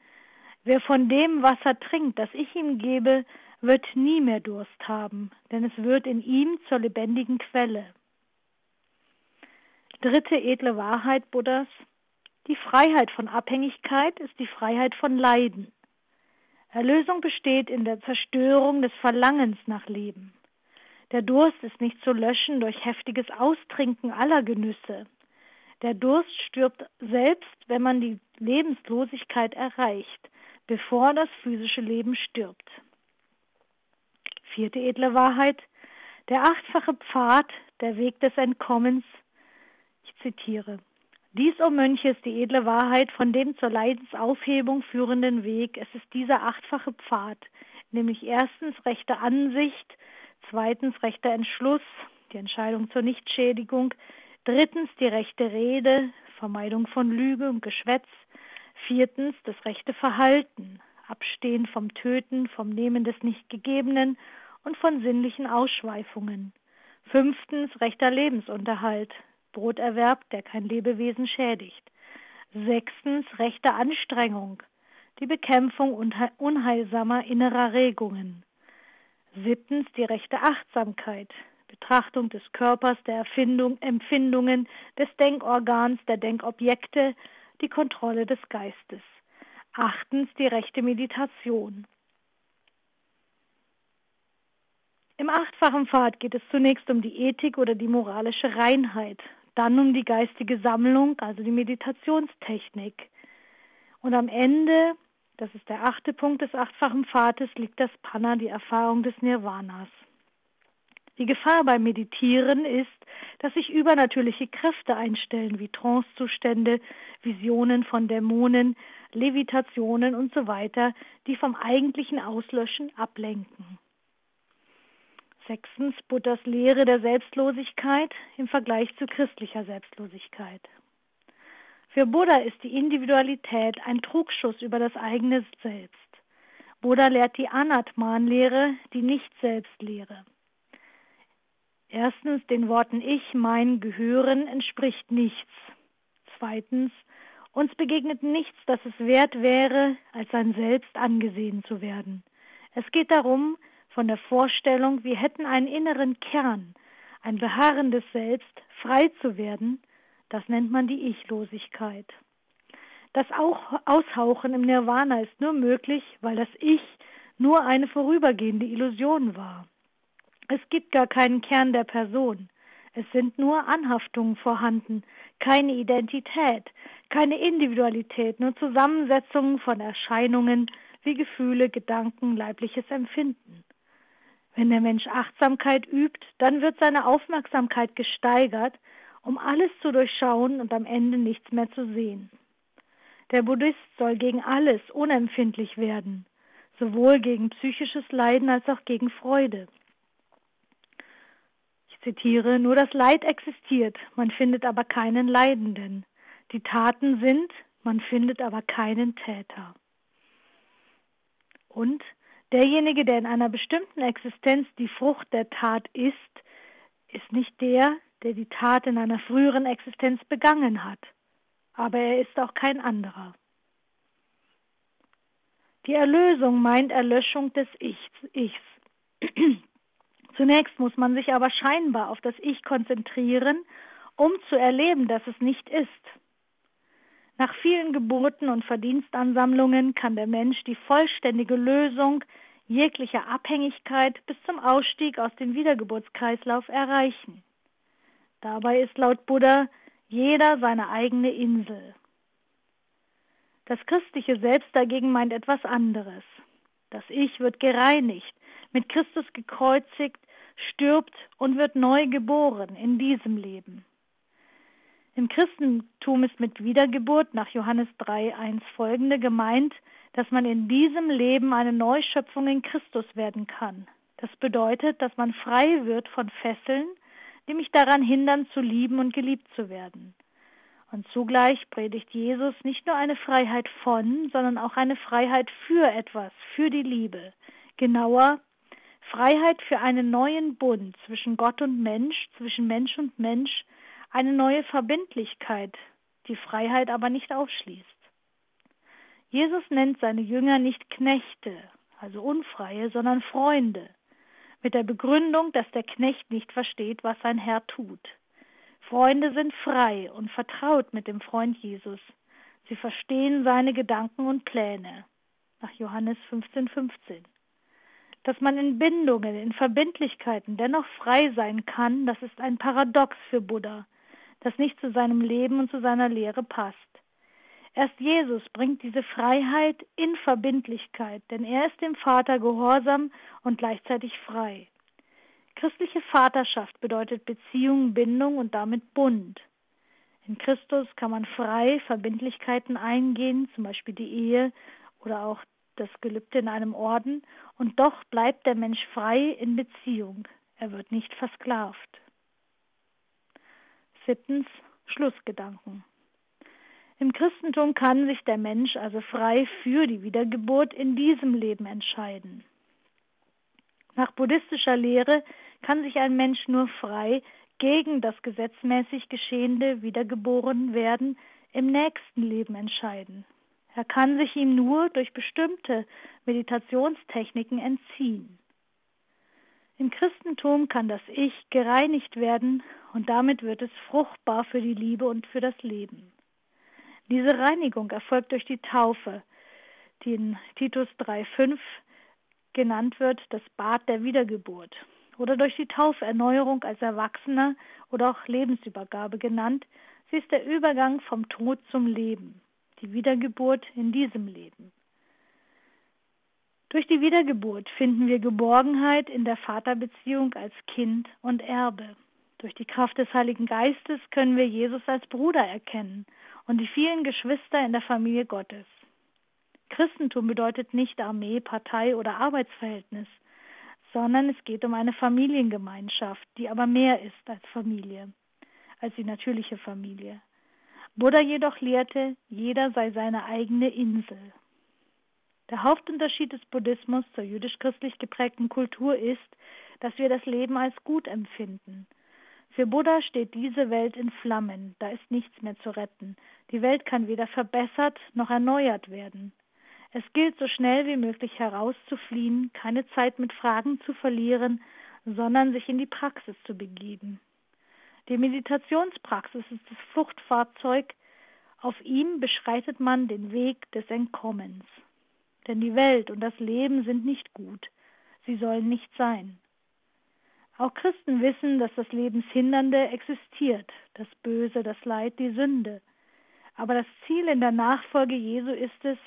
Wer von dem Wasser trinkt, das ich ihm gebe, wird nie mehr Durst haben, denn es wird in ihm zur lebendigen Quelle. Dritte edle Wahrheit Buddhas. Die Freiheit von Abhängigkeit ist die Freiheit von Leiden. Erlösung besteht in der Zerstörung des Verlangens nach Leben. Der Durst ist nicht zu löschen durch heftiges Austrinken aller Genüsse. Der Durst stirbt selbst, wenn man die Lebenslosigkeit erreicht, bevor das physische Leben stirbt. Vierte edle Wahrheit. Der achtfache Pfad, der Weg des Entkommens. Zitiere. Dies, o oh Mönche, ist die edle Wahrheit von dem zur Leidensaufhebung führenden Weg. Es ist dieser achtfache Pfad, nämlich erstens rechte Ansicht, zweitens rechter Entschluss, die Entscheidung zur Nichtschädigung, drittens die rechte Rede, Vermeidung von Lüge und Geschwätz, viertens das rechte Verhalten, Abstehen vom Töten, vom Nehmen des Nichtgegebenen und von sinnlichen Ausschweifungen. Fünftens rechter Lebensunterhalt, Broterwerb, der kein Lebewesen schädigt. Sechstens rechte Anstrengung, die Bekämpfung unheilsamer innerer Regungen. Siebtens die rechte Achtsamkeit, Betrachtung des Körpers, der Erfindung, Empfindungen, des Denkorgans, der Denkobjekte, die Kontrolle des Geistes. Achtens die rechte Meditation. Im achtfachen Pfad geht es zunächst um die Ethik oder die moralische Reinheit, dann um die geistige Sammlung, also die Meditationstechnik. Und am Ende, das ist der achte Punkt des achtfachen Pfades, liegt das Panna, die Erfahrung des Nirvanas. Die Gefahr beim Meditieren ist, dass sich übernatürliche Kräfte einstellen, wie Trancezustände, Visionen von Dämonen, Levitationen und so weiter, die vom eigentlichen Auslöschen ablenken. Sechstens Buddhas Lehre der Selbstlosigkeit im Vergleich zu christlicher Selbstlosigkeit. Für Buddha ist die Individualität ein Trugschuss über das eigene Selbst. Buddha lehrt die Anatman-Lehre, die Nicht-Selbst-Lehre. Erstens, den Worten Ich, mein, gehören entspricht nichts. Zweitens, uns begegnet nichts, das es wert wäre, als sein Selbst angesehen zu werden. Es geht darum, von der Vorstellung, wir hätten einen inneren Kern, ein beharrendes Selbst, frei zu werden, das nennt man die Ichlosigkeit. Das auch Aushauchen im Nirvana ist nur möglich, weil das Ich nur eine vorübergehende Illusion war. Es gibt gar keinen Kern der Person. Es sind nur Anhaftungen vorhanden, keine Identität, keine Individualität, nur Zusammensetzungen von Erscheinungen wie Gefühle, Gedanken, leibliches Empfinden. Wenn der Mensch Achtsamkeit übt, dann wird seine Aufmerksamkeit gesteigert, um alles zu durchschauen und am Ende nichts mehr zu sehen. Der Buddhist soll gegen alles unempfindlich werden, sowohl gegen psychisches Leiden als auch gegen Freude. Ich zitiere, nur das Leid existiert, man findet aber keinen Leidenden. Die Taten sind, man findet aber keinen Täter. Und Derjenige, der in einer bestimmten Existenz die Frucht der Tat ist, ist nicht der, der die Tat in einer früheren Existenz begangen hat, aber er ist auch kein anderer. Die Erlösung meint Erlöschung des Ichs. Zunächst muss man sich aber scheinbar auf das Ich konzentrieren, um zu erleben, dass es nicht ist. Nach vielen Geburten und Verdienstansammlungen kann der Mensch die vollständige Lösung jeglicher Abhängigkeit bis zum Ausstieg aus dem Wiedergeburtskreislauf erreichen. Dabei ist laut Buddha jeder seine eigene Insel. Das christliche Selbst dagegen meint etwas anderes. Das Ich wird gereinigt, mit Christus gekreuzigt, stirbt und wird neu geboren in diesem Leben. Im Christentum ist mit Wiedergeburt nach Johannes 3.1 folgende gemeint, dass man in diesem Leben eine Neuschöpfung in Christus werden kann. Das bedeutet, dass man frei wird von Fesseln, die mich daran hindern, zu lieben und geliebt zu werden. Und zugleich predigt Jesus nicht nur eine Freiheit von, sondern auch eine Freiheit für etwas, für die Liebe. Genauer, Freiheit für einen neuen Bund zwischen Gott und Mensch, zwischen Mensch und Mensch, eine neue Verbindlichkeit, die Freiheit aber nicht ausschließt. Jesus nennt seine Jünger nicht Knechte, also Unfreie, sondern Freunde, mit der Begründung, dass der Knecht nicht versteht, was sein Herr tut. Freunde sind frei und vertraut mit dem Freund Jesus. Sie verstehen seine Gedanken und Pläne. Nach Johannes 15,15. 15. Dass man in Bindungen, in Verbindlichkeiten dennoch frei sein kann, das ist ein Paradox für Buddha, das nicht zu seinem Leben und zu seiner Lehre passt. Erst Jesus bringt diese Freiheit in Verbindlichkeit, denn er ist dem Vater gehorsam und gleichzeitig frei. Christliche Vaterschaft bedeutet Beziehung, Bindung und damit Bund. In Christus kann man frei Verbindlichkeiten eingehen, zum Beispiel die Ehe oder auch das Gelübde in einem Orden, und doch bleibt der Mensch frei in Beziehung. Er wird nicht versklavt. Siebtens Schlussgedanken. Im Christentum kann sich der Mensch also frei für die Wiedergeburt in diesem Leben entscheiden. Nach buddhistischer Lehre kann sich ein Mensch nur frei gegen das gesetzmäßig geschehende Wiedergeboren werden im nächsten Leben entscheiden. Er kann sich ihm nur durch bestimmte Meditationstechniken entziehen. Im Christentum kann das Ich gereinigt werden und damit wird es fruchtbar für die Liebe und für das Leben. Diese Reinigung erfolgt durch die Taufe, die in Titus 3,5 genannt wird, das Bad der Wiedergeburt, oder durch die Tauferneuerung als Erwachsener oder auch Lebensübergabe genannt. Sie ist der Übergang vom Tod zum Leben, die Wiedergeburt in diesem Leben. Durch die Wiedergeburt finden wir Geborgenheit in der Vaterbeziehung als Kind und Erbe. Durch die Kraft des Heiligen Geistes können wir Jesus als Bruder erkennen und die vielen Geschwister in der Familie Gottes. Christentum bedeutet nicht Armee, Partei oder Arbeitsverhältnis, sondern es geht um eine Familiengemeinschaft, die aber mehr ist als Familie, als die natürliche Familie. Buddha jedoch lehrte, jeder sei seine eigene Insel. Der Hauptunterschied des Buddhismus zur jüdisch-christlich geprägten Kultur ist, dass wir das Leben als gut empfinden – für Buddha steht diese Welt in Flammen, da ist nichts mehr zu retten. Die Welt kann weder verbessert noch erneuert werden. Es gilt so schnell wie möglich herauszufliehen, keine Zeit mit Fragen zu verlieren, sondern sich in die Praxis zu begeben. Die Meditationspraxis ist das Fluchtfahrzeug, auf ihm beschreitet man den Weg des Entkommens. Denn die Welt und das Leben sind nicht gut, sie sollen nicht sein. Auch Christen wissen, dass das Lebenshindernde existiert, das Böse, das Leid, die Sünde. Aber das Ziel in der Nachfolge Jesu ist es,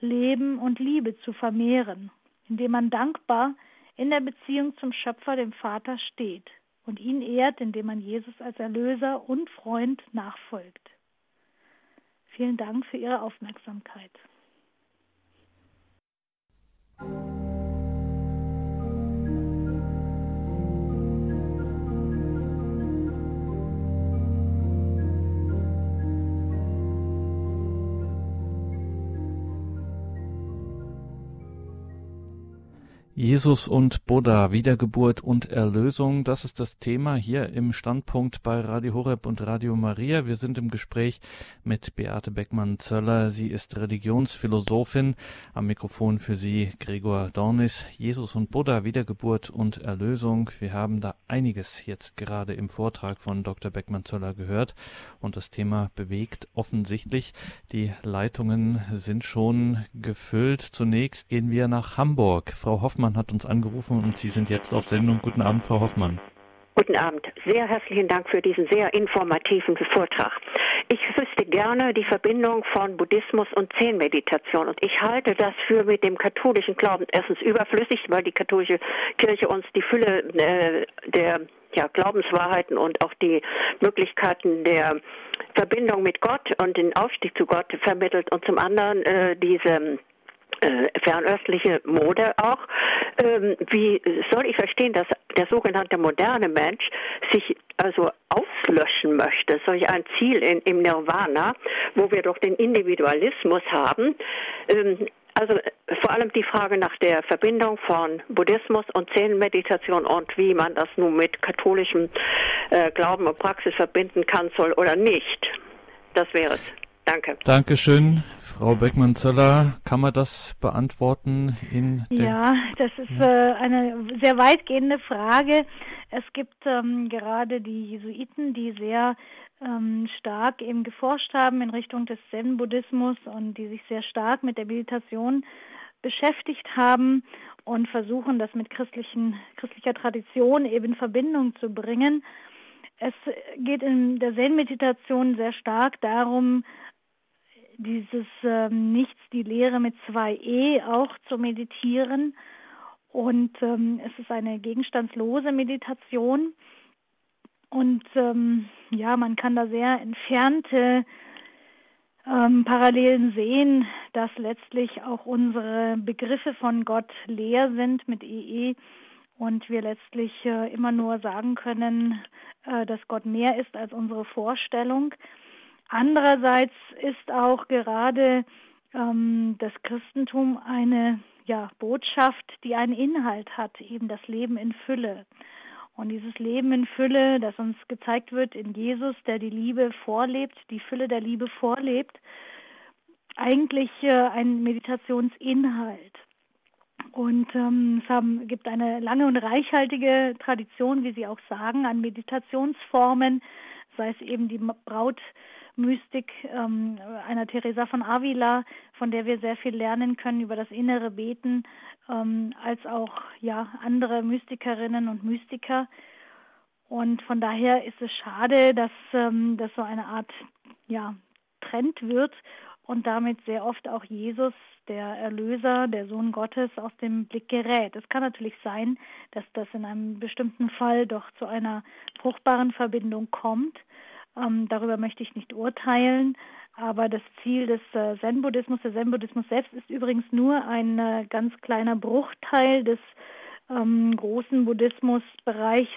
Leben und Liebe zu vermehren, indem man dankbar in der Beziehung zum Schöpfer, dem Vater, steht und ihn ehrt, indem man Jesus als Erlöser und Freund nachfolgt. Vielen Dank für Ihre Aufmerksamkeit. Thank you. Jesus und Buddha, Wiedergeburt und Erlösung, das ist das Thema hier im Standpunkt bei Radio Horeb und Radio Maria. Wir sind im Gespräch mit Beate Beckmann-Zöller. Sie ist Religionsphilosophin. Am Mikrofon für Sie Gregor Dornis. Jesus und Buddha, Wiedergeburt und Erlösung. Wir haben da einiges jetzt gerade im Vortrag von Dr. Beckmann-Zöller gehört und das Thema bewegt offensichtlich. Die Leitungen sind schon gefüllt. Zunächst gehen wir nach Hamburg. Frau Hoffmann Hoffmann hat uns angerufen und Sie sind jetzt auf Sendung. Guten Abend, Frau Hoffmann. Guten Abend. Sehr herzlichen Dank für diesen sehr informativen Vortrag. Ich wüsste gerne die Verbindung von Buddhismus und Zehnmeditation. Und ich halte das für mit dem katholischen Glauben erstens überflüssig, weil die katholische Kirche uns die Fülle äh, der ja, Glaubenswahrheiten und auch die Möglichkeiten der Verbindung mit Gott und den Aufstieg zu Gott vermittelt und zum anderen äh, diese äh, fernöstliche Mode auch. Ähm, wie soll ich verstehen, dass der sogenannte moderne Mensch sich also auslöschen möchte, solch ein Ziel in, im Nirvana, wo wir doch den Individualismus haben? Ähm, also vor allem die Frage nach der Verbindung von Buddhismus und Zen-Meditation und wie man das nun mit katholischem äh, Glauben und Praxis verbinden kann soll oder nicht. Das wäre es. Danke. Dankeschön, Frau Beckmann-Zöller. Kann man das beantworten? In ja, das ist äh, eine sehr weitgehende Frage. Es gibt ähm, gerade die Jesuiten, die sehr ähm, stark eben geforscht haben in Richtung des Zen-Buddhismus und die sich sehr stark mit der Meditation beschäftigt haben und versuchen, das mit christlichen, christlicher Tradition eben in Verbindung zu bringen. Es geht in der Zen-Meditation sehr stark darum, dieses ähm, Nichts, die Lehre mit zwei E auch zu meditieren. Und ähm, es ist eine gegenstandslose Meditation. Und ähm, ja, man kann da sehr entfernte ähm, Parallelen sehen, dass letztlich auch unsere Begriffe von Gott leer sind mit EE und wir letztlich äh, immer nur sagen können, äh, dass Gott mehr ist als unsere Vorstellung. Andererseits ist auch gerade ähm, das Christentum eine ja, Botschaft, die einen Inhalt hat, eben das Leben in Fülle. Und dieses Leben in Fülle, das uns gezeigt wird in Jesus, der die Liebe vorlebt, die Fülle der Liebe vorlebt, eigentlich äh, ein Meditationsinhalt. Und ähm, es haben, gibt eine lange und reichhaltige Tradition, wie Sie auch sagen, an Meditationsformen, sei es eben die Braut Mystik ähm, einer Teresa von Avila, von der wir sehr viel lernen können über das innere Beten, ähm, als auch ja andere Mystikerinnen und Mystiker. Und von daher ist es schade, dass ähm, das so eine Art ja Trend wird und damit sehr oft auch Jesus, der Erlöser, der Sohn Gottes, aus dem Blick gerät. Es kann natürlich sein, dass das in einem bestimmten Fall doch zu einer fruchtbaren Verbindung kommt. Ähm, darüber möchte ich nicht urteilen. Aber das Ziel des äh, Zen-Buddhismus, der Zen-Buddhismus selbst ist übrigens nur ein äh, ganz kleiner Bruchteil des ähm, großen Buddhismusbereichs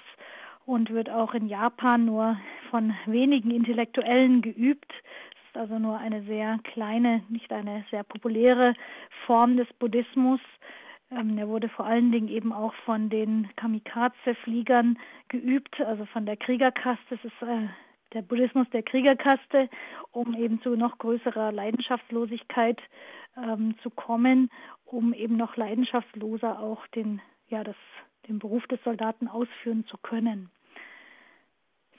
und wird auch in Japan nur von wenigen Intellektuellen geübt. Es ist also nur eine sehr kleine, nicht eine sehr populäre Form des Buddhismus. Ähm, er wurde vor allen Dingen eben auch von den Kamikaze-Fliegern geübt, also von der Kriegerkaste. Es ist äh, der Buddhismus der Kriegerkaste, um eben zu noch größerer Leidenschaftslosigkeit ähm, zu kommen, um eben noch leidenschaftsloser auch den, ja, das, den Beruf des Soldaten ausführen zu können.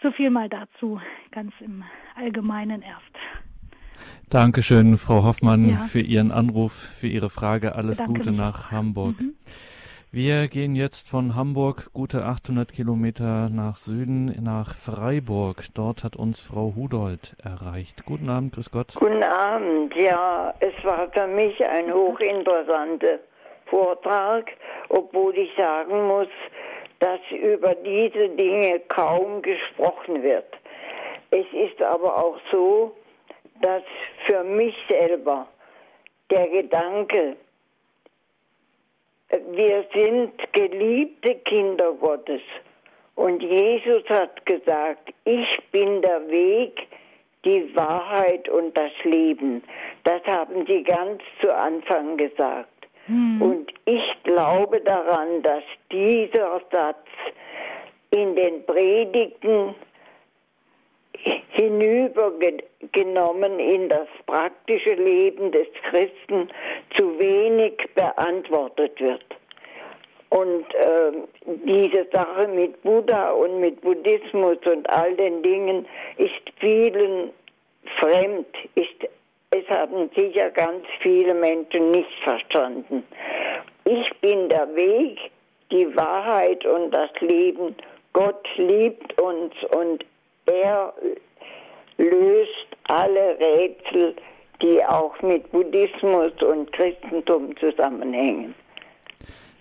So viel mal dazu, ganz im Allgemeinen erst. Dankeschön, Frau Hoffmann, ja. für Ihren Anruf, für Ihre Frage. Alles Gute nach Hamburg. Mhm. Wir gehen jetzt von Hamburg gute 800 Kilometer nach Süden nach Freiburg. Dort hat uns Frau Hudold erreicht. Guten Abend, grüß Gott. Guten Abend. Ja, es war für mich ein hochinteressanter Vortrag, obwohl ich sagen muss, dass über diese Dinge kaum gesprochen wird. Es ist aber auch so, dass für mich selber der Gedanke, wir sind geliebte Kinder Gottes. Und Jesus hat gesagt, ich bin der Weg, die Wahrheit und das Leben. Das haben sie ganz zu Anfang gesagt. Hm. Und ich glaube daran, dass dieser Satz in den Predigten hinübergenommen in das praktische Leben des Christen zu wenig beantwortet wird. Und äh, diese Sache mit Buddha und mit Buddhismus und all den Dingen ist vielen fremd, ist, es haben sicher ganz viele Menschen nicht verstanden. Ich bin der Weg, die Wahrheit und das Leben. Gott liebt uns und er löst alle Rätsel, die auch mit Buddhismus und Christentum zusammenhängen.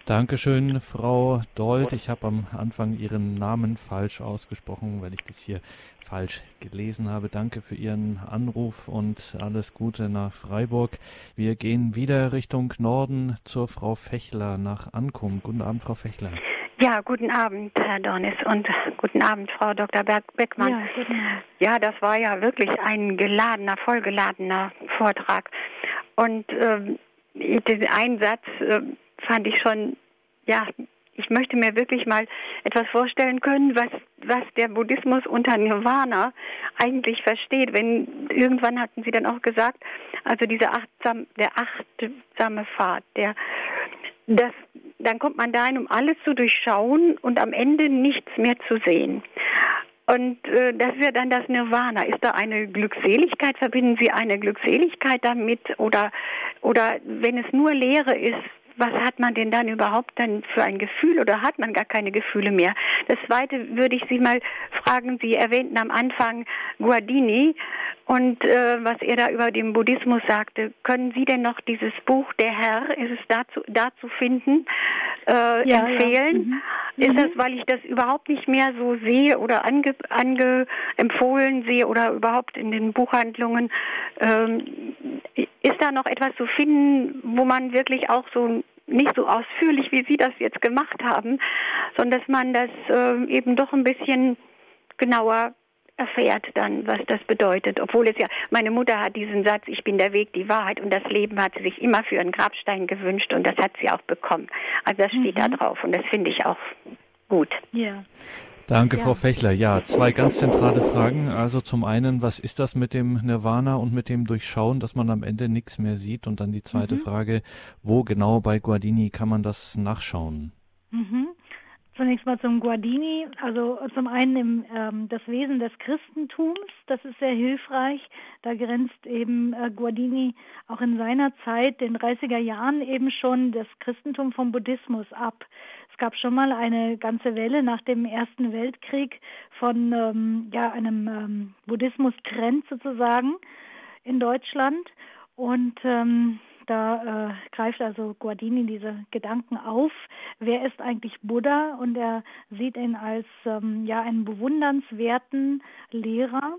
Dankeschön, Frau Dold. Ich habe am Anfang Ihren Namen falsch ausgesprochen, weil ich das hier falsch gelesen habe. Danke für Ihren Anruf und alles Gute nach Freiburg. Wir gehen wieder Richtung Norden zur Frau Fechler nach Ankum. Guten Abend, Frau Fechler. Ja, guten Abend, Herr Dornis, und guten Abend, Frau Dr. Beckmann. Ja, guten Abend. ja, das war ja wirklich ein geladener, vollgeladener Vortrag. Und ähm, den Einsatz äh, fand ich schon, ja, ich möchte mir wirklich mal etwas vorstellen können, was was der Buddhismus unter Nirvana eigentlich versteht. Wenn irgendwann hatten Sie dann auch gesagt, also dieser achtsam, der achtsame Pfad, der das, dann kommt man dahin, um alles zu durchschauen und am Ende nichts mehr zu sehen. Und äh, das ist ja dann das Nirvana. Ist da eine Glückseligkeit? Verbinden Sie eine Glückseligkeit damit? Oder, oder wenn es nur Leere ist, was hat man denn dann überhaupt dann für ein Gefühl oder hat man gar keine Gefühle mehr? Das zweite würde ich Sie mal fragen, Sie erwähnten am Anfang Guardini und äh, was er da über den Buddhismus sagte. Können Sie denn noch dieses Buch Der Herr, ist es dazu, da zu finden, äh, ja, empfehlen? Ja. Mhm. Ist das, mhm. weil ich das überhaupt nicht mehr so sehe oder ange, ange empfohlen sehe oder überhaupt in den Buchhandlungen? Ähm, ist da noch etwas zu finden, wo man wirklich auch so nicht so ausführlich, wie Sie das jetzt gemacht haben, sondern dass man das äh, eben doch ein bisschen genauer erfährt dann, was das bedeutet. Obwohl es ja, meine Mutter hat diesen Satz, ich bin der Weg, die Wahrheit und das Leben hat sie sich immer für einen Grabstein gewünscht und das hat sie auch bekommen. Also das steht mhm. da drauf und das finde ich auch gut. Ja. Danke, ja. Frau Fechler. Ja, zwei ganz zentrale Fragen. Also zum einen, was ist das mit dem Nirvana und mit dem Durchschauen, dass man am Ende nichts mehr sieht? Und dann die zweite mhm. Frage, wo genau bei Guardini kann man das nachschauen? Mhm. Zunächst mal zum Guardini, also zum einen im, ähm, das Wesen des Christentums, das ist sehr hilfreich. Da grenzt eben äh, Guardini auch in seiner Zeit, den 30er Jahren eben schon das Christentum vom Buddhismus ab. Es gab schon mal eine ganze Welle nach dem Ersten Weltkrieg von ähm, ja, einem ähm, Buddhismus-Trend sozusagen in Deutschland. Und ähm, da äh, greift also Guardini diese Gedanken auf. Wer ist eigentlich Buddha? Und er sieht ihn als ähm, ja einen bewundernswerten Lehrer,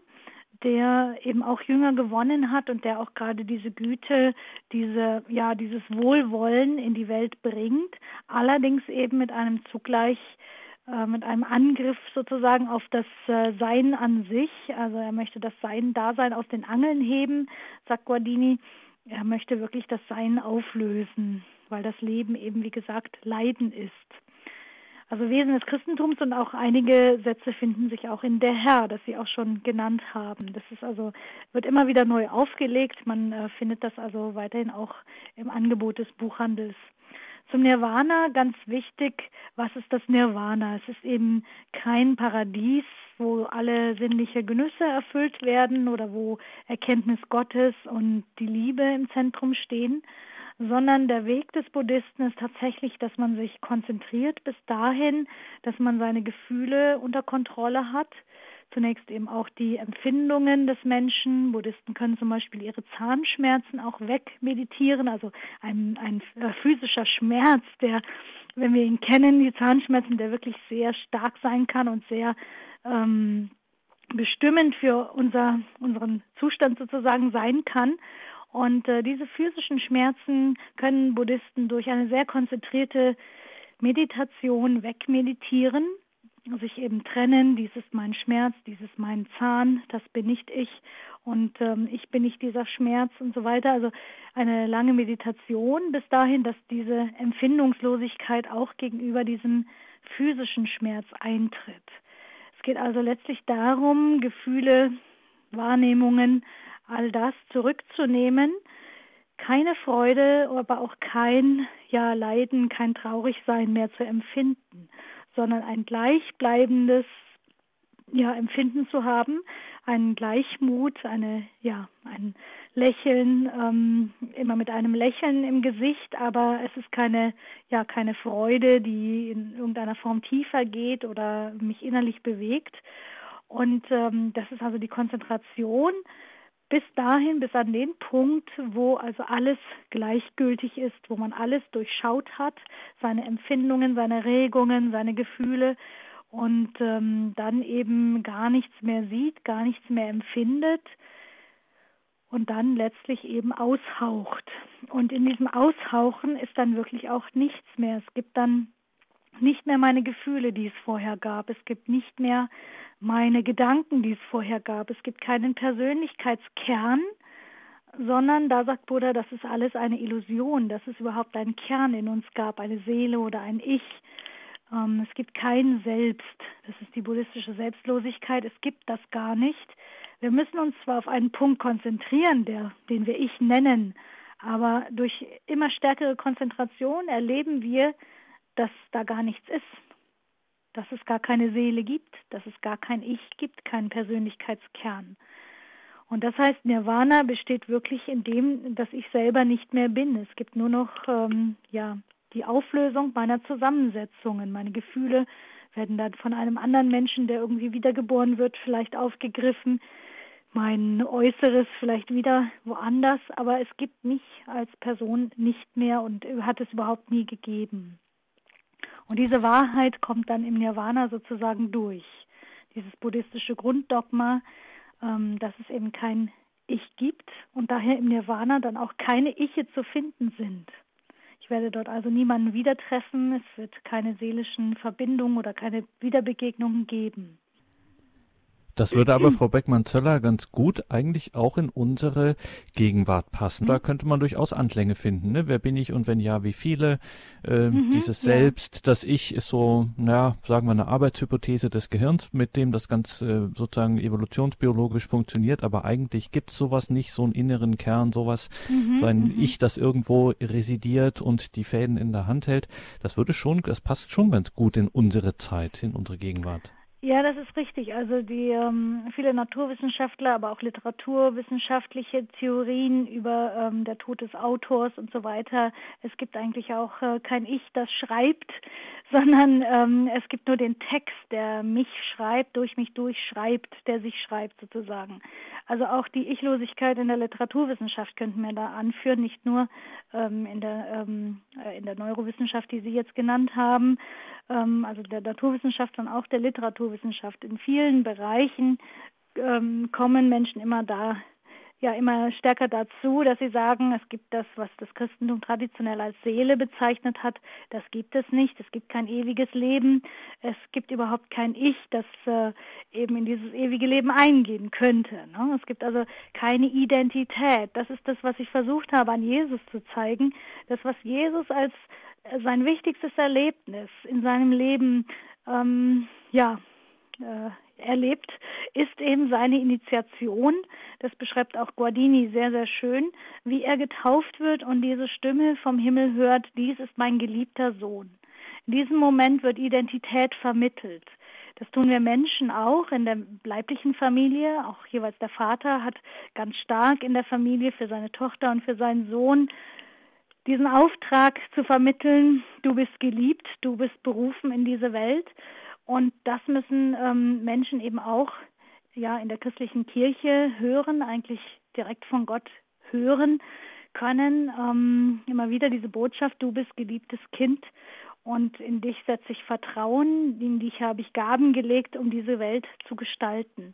der eben auch Jünger gewonnen hat und der auch gerade diese Güte, diese, ja, dieses Wohlwollen in die Welt bringt, allerdings eben mit einem zugleich äh, mit einem Angriff sozusagen auf das äh, Sein an sich. Also er möchte das Sein-Dasein aus den Angeln heben, sagt Guardini. Er möchte wirklich das Sein auflösen, weil das Leben eben, wie gesagt, Leiden ist. Also Wesen des Christentums und auch einige Sätze finden sich auch in der Herr, das Sie auch schon genannt haben. Das ist also, wird immer wieder neu aufgelegt. Man äh, findet das also weiterhin auch im Angebot des Buchhandels. Zum Nirvana ganz wichtig, was ist das Nirvana? Es ist eben kein Paradies, wo alle sinnliche Genüsse erfüllt werden oder wo Erkenntnis Gottes und die Liebe im Zentrum stehen, sondern der Weg des Buddhisten ist tatsächlich, dass man sich konzentriert bis dahin, dass man seine Gefühle unter Kontrolle hat. Zunächst eben auch die Empfindungen des Menschen. Buddhisten können zum Beispiel ihre Zahnschmerzen auch wegmeditieren, also ein, ein äh, physischer Schmerz, der, wenn wir ihn kennen, die Zahnschmerzen, der wirklich sehr stark sein kann und sehr ähm, bestimmend für unser, unseren Zustand sozusagen sein kann. Und äh, diese physischen Schmerzen können Buddhisten durch eine sehr konzentrierte Meditation wegmeditieren, sich eben trennen, dies ist mein Schmerz, dies ist mein Zahn, das bin nicht ich und ähm, ich bin nicht dieser Schmerz und so weiter. Also eine lange Meditation bis dahin, dass diese Empfindungslosigkeit auch gegenüber diesem physischen Schmerz eintritt. Es geht also letztlich darum, Gefühle, Wahrnehmungen all das zurückzunehmen, keine Freude, aber auch kein ja Leiden, kein Traurigsein mehr zu empfinden, sondern ein gleichbleibendes ja Empfinden zu haben, einen Gleichmut, eine ja ein Lächeln, ähm, immer mit einem Lächeln im Gesicht, aber es ist keine ja keine Freude, die in irgendeiner Form tiefer geht oder mich innerlich bewegt. Und ähm, das ist also die Konzentration bis dahin, bis an den Punkt, wo also alles gleichgültig ist, wo man alles durchschaut hat, seine Empfindungen, seine Regungen, seine Gefühle und ähm, dann eben gar nichts mehr sieht, gar nichts mehr empfindet und dann letztlich eben aushaucht. Und in diesem Aushauchen ist dann wirklich auch nichts mehr. Es gibt dann nicht mehr meine Gefühle, die es vorher gab. Es gibt nicht mehr meine Gedanken, die es vorher gab. Es gibt keinen Persönlichkeitskern, sondern da sagt Buddha, das ist alles eine Illusion, dass es überhaupt einen Kern in uns gab, eine Seele oder ein Ich. Ähm, es gibt kein Selbst. Das ist die buddhistische Selbstlosigkeit. Es gibt das gar nicht. Wir müssen uns zwar auf einen Punkt konzentrieren, der, den wir Ich nennen, aber durch immer stärkere Konzentration erleben wir, dass da gar nichts ist, dass es gar keine Seele gibt, dass es gar kein Ich gibt, keinen Persönlichkeitskern. Und das heißt, Nirvana besteht wirklich in dem, dass ich selber nicht mehr bin. Es gibt nur noch ähm, ja die Auflösung meiner Zusammensetzungen. Meine Gefühle werden dann von einem anderen Menschen, der irgendwie wiedergeboren wird, vielleicht aufgegriffen. Mein Äußeres vielleicht wieder woanders, aber es gibt mich als Person nicht mehr und hat es überhaupt nie gegeben. Und diese Wahrheit kommt dann im Nirvana sozusagen durch. Dieses buddhistische Grunddogma, ähm, dass es eben kein Ich gibt und daher im Nirvana dann auch keine Iche zu finden sind. Ich werde dort also niemanden wieder treffen, es wird keine seelischen Verbindungen oder keine Wiederbegegnungen geben. Das würde aber Frau Beckmann-Zöller ganz gut eigentlich auch in unsere Gegenwart passen. Da mhm. könnte man durchaus Anklänge finden. Ne? Wer bin ich und wenn ja, wie viele? Äh, mhm, dieses Selbst, ja. das Ich ist so, naja, sagen wir eine Arbeitshypothese des Gehirns, mit dem das ganz äh, sozusagen evolutionsbiologisch funktioniert. Aber eigentlich gibt es sowas nicht, so einen inneren Kern, sowas, mhm, so ein mhm. Ich, das irgendwo residiert und die Fäden in der Hand hält. Das würde schon, das passt schon ganz gut in unsere Zeit, in unsere Gegenwart. Ja, das ist richtig. Also die ähm, viele Naturwissenschaftler, aber auch literaturwissenschaftliche Theorien über ähm, der Tod des Autors und so weiter. Es gibt eigentlich auch äh, kein Ich, das schreibt, sondern ähm, es gibt nur den Text, der mich schreibt, durch mich durchschreibt, der sich schreibt sozusagen. Also auch die Ichlosigkeit in der Literaturwissenschaft könnten wir da anführen, nicht nur ähm, in der ähm, äh, in der Neurowissenschaft, die Sie jetzt genannt haben, ähm, also der Naturwissenschaft, sondern auch der Literaturwissenschaft. In vielen Bereichen ähm, kommen Menschen immer da, ja, immer stärker dazu, dass sie sagen, es gibt das, was das Christentum traditionell als Seele bezeichnet hat, das gibt es nicht. Es gibt kein ewiges Leben. Es gibt überhaupt kein Ich, das äh, eben in dieses ewige Leben eingehen könnte. Ne? Es gibt also keine Identität. Das ist das, was ich versucht habe, an Jesus zu zeigen. Das, was Jesus als sein wichtigstes Erlebnis in seinem Leben ähm, ja, erlebt, ist eben seine Initiation. Das beschreibt auch Guardini sehr, sehr schön, wie er getauft wird und diese Stimme vom Himmel hört, dies ist mein geliebter Sohn. In diesem Moment wird Identität vermittelt. Das tun wir Menschen auch in der leiblichen Familie. Auch jeweils der Vater hat ganz stark in der Familie für seine Tochter und für seinen Sohn diesen Auftrag zu vermitteln, du bist geliebt, du bist berufen in diese Welt. Und das müssen ähm, Menschen eben auch ja in der christlichen Kirche hören, eigentlich direkt von Gott hören können. Ähm, immer wieder diese Botschaft, du bist geliebtes Kind und in dich setze ich Vertrauen, in dich habe ich Gaben gelegt, um diese Welt zu gestalten.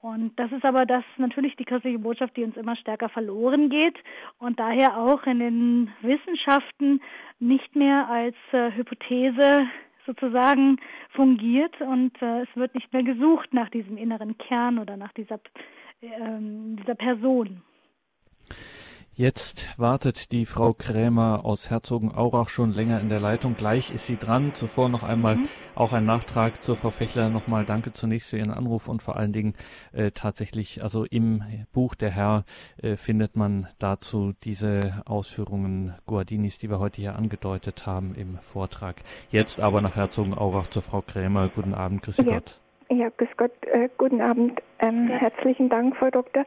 Und das ist aber das natürlich die christliche Botschaft, die uns immer stärker verloren geht und daher auch in den Wissenschaften nicht mehr als äh, Hypothese sozusagen fungiert und äh, es wird nicht mehr gesucht nach diesem inneren Kern oder nach dieser, äh, dieser Person. Jetzt wartet die Frau Krämer aus Herzogenaurach schon länger in der Leitung. Gleich ist sie dran. Zuvor noch einmal mhm. auch ein Nachtrag zur Frau Fechler. Nochmal danke zunächst für Ihren Anruf und vor allen Dingen äh, tatsächlich, also im Buch Der Herr äh, findet man dazu diese Ausführungen Guardinis, die wir heute hier angedeutet haben im Vortrag. Jetzt aber nach Herzogenaurach zur Frau Krämer. Guten Abend, grüß ja. Gott. Ja, grüß Gott, äh, guten Abend. Ähm, ja. Herzlichen Dank, Frau Doktor,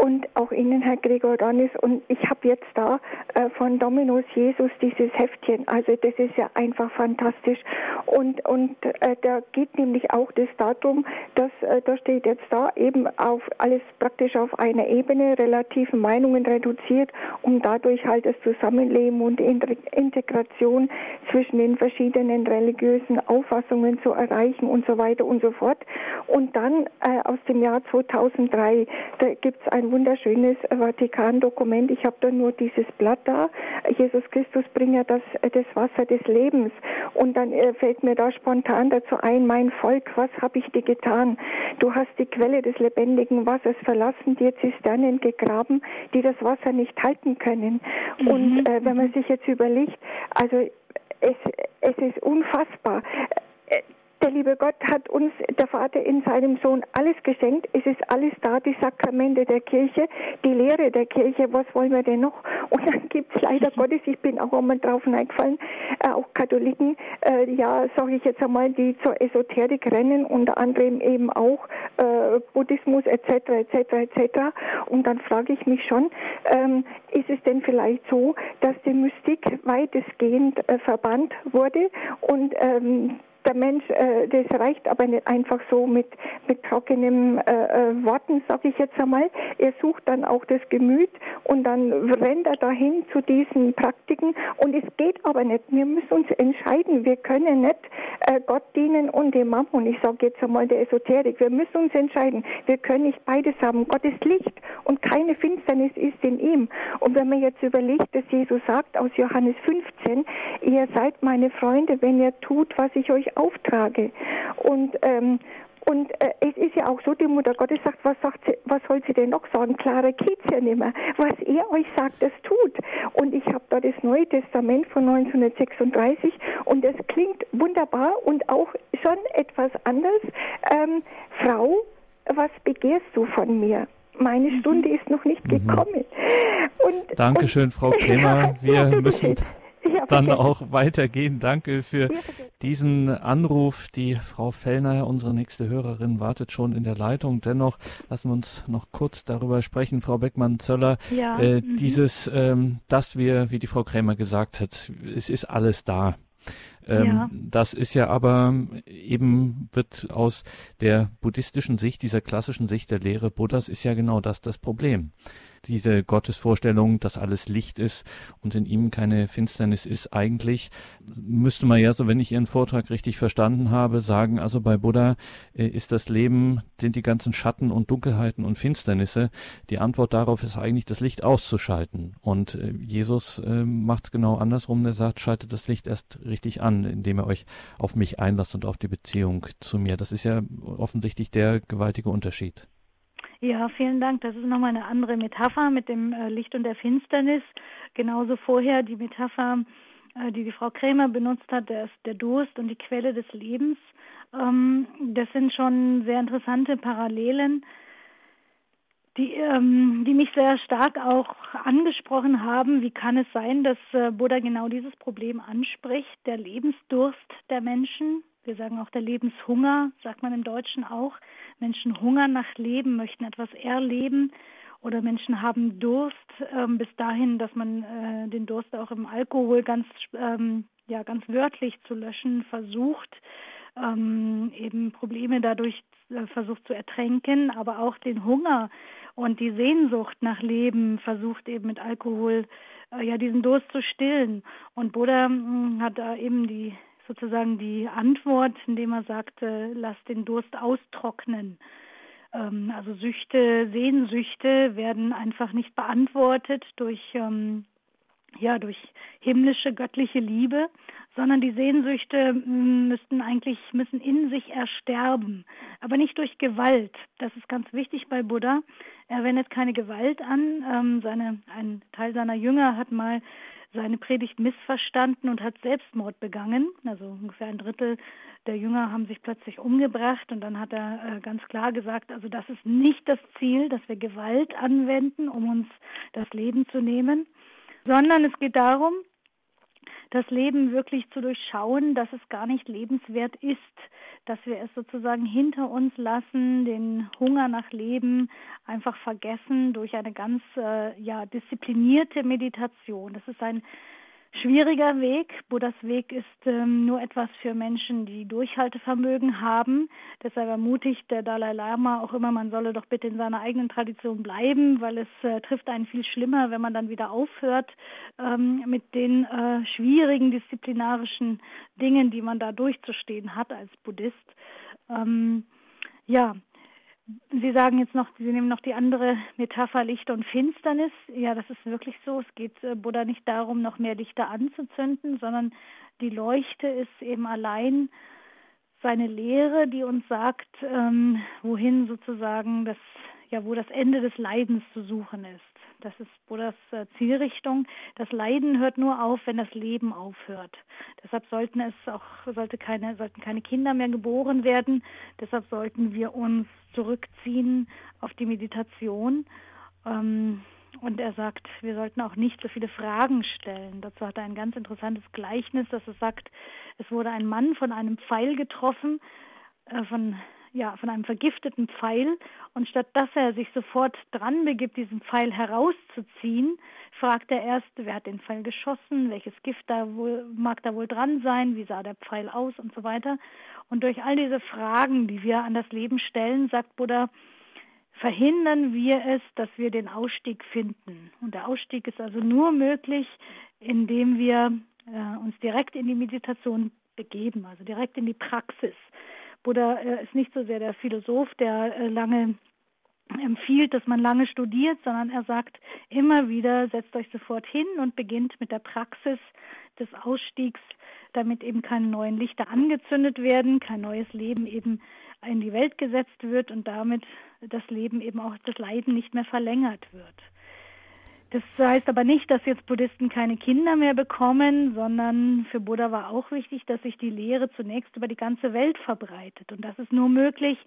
und auch Ihnen, Herr Gregor Donis. Und ich habe jetzt da äh, von Dominus Jesus dieses Heftchen. Also das ist ja einfach fantastisch. Und und äh, da geht nämlich auch das Datum, dass äh, da steht jetzt da eben auf alles praktisch auf einer Ebene relativen Meinungen reduziert, um dadurch halt das Zusammenleben und Integration zwischen den verschiedenen religiösen Auffassungen zu erreichen und so weiter und so fort. Und dann äh, aus dem Jahr Jahr 2003. Da gibt es ein wunderschönes Vatikan-Dokument. Ich habe da nur dieses Blatt da. Jesus Christus bringt ja das, das Wasser des Lebens. Und dann äh, fällt mir da spontan dazu ein, mein Volk, was habe ich dir getan? Du hast die Quelle des lebendigen Wassers verlassen, dir Zisternen gegraben, die das Wasser nicht halten können. Mhm. Und äh, wenn man sich jetzt überlegt, also es, es ist unfassbar. Der liebe Gott hat uns, der Vater in seinem Sohn, alles geschenkt. Es ist alles da, die Sakramente der Kirche, die Lehre der Kirche. Was wollen wir denn noch? Und dann gibt es leider Gottes, ich bin auch einmal drauf eingefallen, äh, auch Katholiken, äh, ja, sage ich jetzt einmal, die zur Esoterik rennen, unter anderem eben auch äh, Buddhismus etc. etc. etc. Und dann frage ich mich schon, ähm, ist es denn vielleicht so, dass die Mystik weitestgehend äh, verbannt wurde und ähm, der Mensch, äh, das reicht aber nicht einfach so mit, mit trockenen äh, äh, Worten, sage ich jetzt einmal. Er sucht dann auch das Gemüt und dann rennt er dahin zu diesen Praktiken und es geht aber nicht. Wir müssen uns entscheiden. Wir können nicht äh, Gott dienen und dem Mammon. Ich sage jetzt einmal der Esoterik. Wir müssen uns entscheiden. Wir können nicht beides haben. Gott ist Licht und keine Finsternis ist in ihm. Und wenn man jetzt überlegt, dass Jesus sagt aus Johannes 15, ihr seid meine Freunde, wenn ihr tut, was ich euch auftrage. Und ähm, und äh, es ist ja auch so, die Mutter Gottes sagt, was, sagt sie, was soll sie denn noch sagen? Klarer geht's ja nicht mehr. Was er euch sagt, das tut. Und ich habe da das Neue Testament von 1936 und das klingt wunderbar und auch schon etwas anders. Ähm, Frau, was begehrst du von mir? Meine mhm. Stunde ist noch nicht mhm. gekommen. Und, Dankeschön, und, Frau Kremer. Wir müssen dann auch weitergehen. Danke für diesen Anruf. Die Frau Fellner, unsere nächste Hörerin, wartet schon in der Leitung. Dennoch lassen wir uns noch kurz darüber sprechen, Frau Beckmann-Zöller. Ja. Äh, mhm. Dieses, ähm, dass wir, wie die Frau Krämer gesagt hat, es ist alles da. Ähm, ja. Das ist ja aber eben wird aus der buddhistischen Sicht, dieser klassischen Sicht der Lehre Buddhas, ist ja genau das das Problem diese Gottesvorstellung, dass alles Licht ist und in ihm keine Finsternis ist. Eigentlich müsste man ja, so wenn ich Ihren Vortrag richtig verstanden habe, sagen, also bei Buddha äh, ist das Leben, sind die ganzen Schatten und Dunkelheiten und Finsternisse. Die Antwort darauf ist eigentlich, das Licht auszuschalten. Und äh, Jesus äh, macht es genau andersrum. Er sagt, schaltet das Licht erst richtig an, indem er euch auf mich einlasst und auf die Beziehung zu mir. Das ist ja offensichtlich der gewaltige Unterschied. Ja, vielen Dank. Das ist nochmal eine andere Metapher mit dem äh, Licht und der Finsternis. Genauso vorher die Metapher, äh, die die Frau Krämer benutzt hat, der, der Durst und die Quelle des Lebens. Ähm, das sind schon sehr interessante Parallelen, die, ähm, die mich sehr stark auch angesprochen haben. Wie kann es sein, dass äh, Buddha genau dieses Problem anspricht, der Lebensdurst der Menschen? Wir sagen auch der Lebenshunger, sagt man im Deutschen auch. Menschen hungern nach Leben, möchten etwas erleben oder Menschen haben Durst ähm, bis dahin, dass man äh, den Durst auch im Alkohol ganz ähm, ja ganz wörtlich zu löschen versucht, ähm, eben Probleme dadurch äh, versucht zu ertränken, aber auch den Hunger und die Sehnsucht nach Leben versucht eben mit Alkohol äh, ja diesen Durst zu stillen. Und Buddha mh, hm, hat da eben die sozusagen die Antwort, indem er sagte, lass den Durst austrocknen. Ähm, also Süchte, Sehnsüchte werden einfach nicht beantwortet durch ähm, ja durch himmlische göttliche Liebe, sondern die Sehnsüchte mm, müssten eigentlich müssen in sich ersterben, aber nicht durch Gewalt. Das ist ganz wichtig bei Buddha. Er wendet keine Gewalt an. Ähm, seine, ein Teil seiner Jünger hat mal seine Predigt missverstanden und hat Selbstmord begangen. Also ungefähr ein Drittel der Jünger haben sich plötzlich umgebracht und dann hat er äh, ganz klar gesagt, also das ist nicht das Ziel, dass wir Gewalt anwenden, um uns das Leben zu nehmen, sondern es geht darum, das Leben wirklich zu durchschauen, dass es gar nicht lebenswert ist, dass wir es sozusagen hinter uns lassen, den Hunger nach Leben einfach vergessen durch eine ganz äh, ja disziplinierte Meditation. Das ist ein schwieriger Weg. Buddhas Weg ist ähm, nur etwas für Menschen, die Durchhaltevermögen haben. Deshalb ermutigt der Dalai Lama auch immer, man solle doch bitte in seiner eigenen Tradition bleiben, weil es äh, trifft einen viel schlimmer, wenn man dann wieder aufhört ähm, mit den äh, schwierigen disziplinarischen Dingen, die man da durchzustehen hat als Buddhist. Ähm, ja, Sie sagen jetzt noch, Sie nehmen noch die andere Metapher Licht und Finsternis. Ja, das ist wirklich so. Es geht äh, Buddha nicht darum, noch mehr Lichter anzuzünden, sondern die Leuchte ist eben allein seine Lehre, die uns sagt, ähm, wohin sozusagen das ja, wo das Ende des Leidens zu suchen ist. Das ist Buddhas äh, Zielrichtung. Das Leiden hört nur auf, wenn das Leben aufhört. Deshalb sollten es auch sollte keine sollten keine Kinder mehr geboren werden. Deshalb sollten wir uns zurückziehen auf die Meditation. Ähm, und er sagt, wir sollten auch nicht so viele Fragen stellen. Dazu hat er ein ganz interessantes Gleichnis, dass er sagt, es wurde ein Mann von einem Pfeil getroffen, äh, von ja, von einem vergifteten Pfeil und statt dass er sich sofort dran begibt, diesen Pfeil herauszuziehen, fragt er erst, wer hat den Pfeil geschossen, welches Gift da wohl, mag da wohl dran sein, wie sah der Pfeil aus und so weiter. Und durch all diese Fragen, die wir an das Leben stellen, sagt Buddha, verhindern wir es, dass wir den Ausstieg finden. Und der Ausstieg ist also nur möglich, indem wir äh, uns direkt in die Meditation begeben, also direkt in die Praxis. Buddha äh, ist nicht so sehr der Philosoph, der äh, lange empfiehlt, dass man lange studiert, sondern er sagt immer wieder, setzt euch sofort hin und beginnt mit der Praxis des Ausstiegs, damit eben keine neuen Lichter angezündet werden, kein neues Leben eben in die Welt gesetzt wird und damit das Leben eben auch das Leiden nicht mehr verlängert wird. Das heißt aber nicht, dass jetzt Buddhisten keine Kinder mehr bekommen, sondern für Buddha war auch wichtig, dass sich die Lehre zunächst über die ganze Welt verbreitet. Und das ist nur möglich,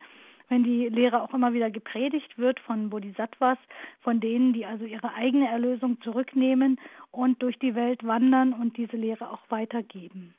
wenn die Lehre auch immer wieder gepredigt wird von Bodhisattvas, von denen, die also ihre eigene Erlösung zurücknehmen und durch die Welt wandern und diese Lehre auch weitergeben.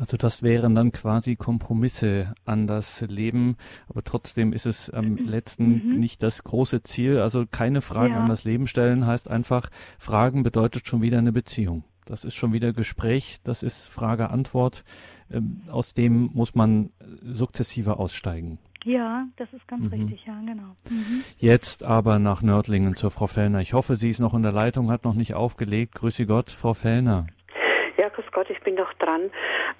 Also das wären dann quasi Kompromisse an das Leben, aber trotzdem ist es am letzten mhm. nicht das große Ziel. Also keine Fragen ja. an das Leben stellen heißt einfach, Fragen bedeutet schon wieder eine Beziehung. Das ist schon wieder Gespräch, das ist Frage-Antwort. Ähm, aus dem muss man sukzessive aussteigen. Ja, das ist ganz mhm. richtig, ja, genau. Mhm. Jetzt aber nach Nördlingen zur Frau Fellner. Ich hoffe, sie ist noch in der Leitung, hat noch nicht aufgelegt. Grüße Gott, Frau Fellner. Ja, grüß Gott, ich bin noch dran.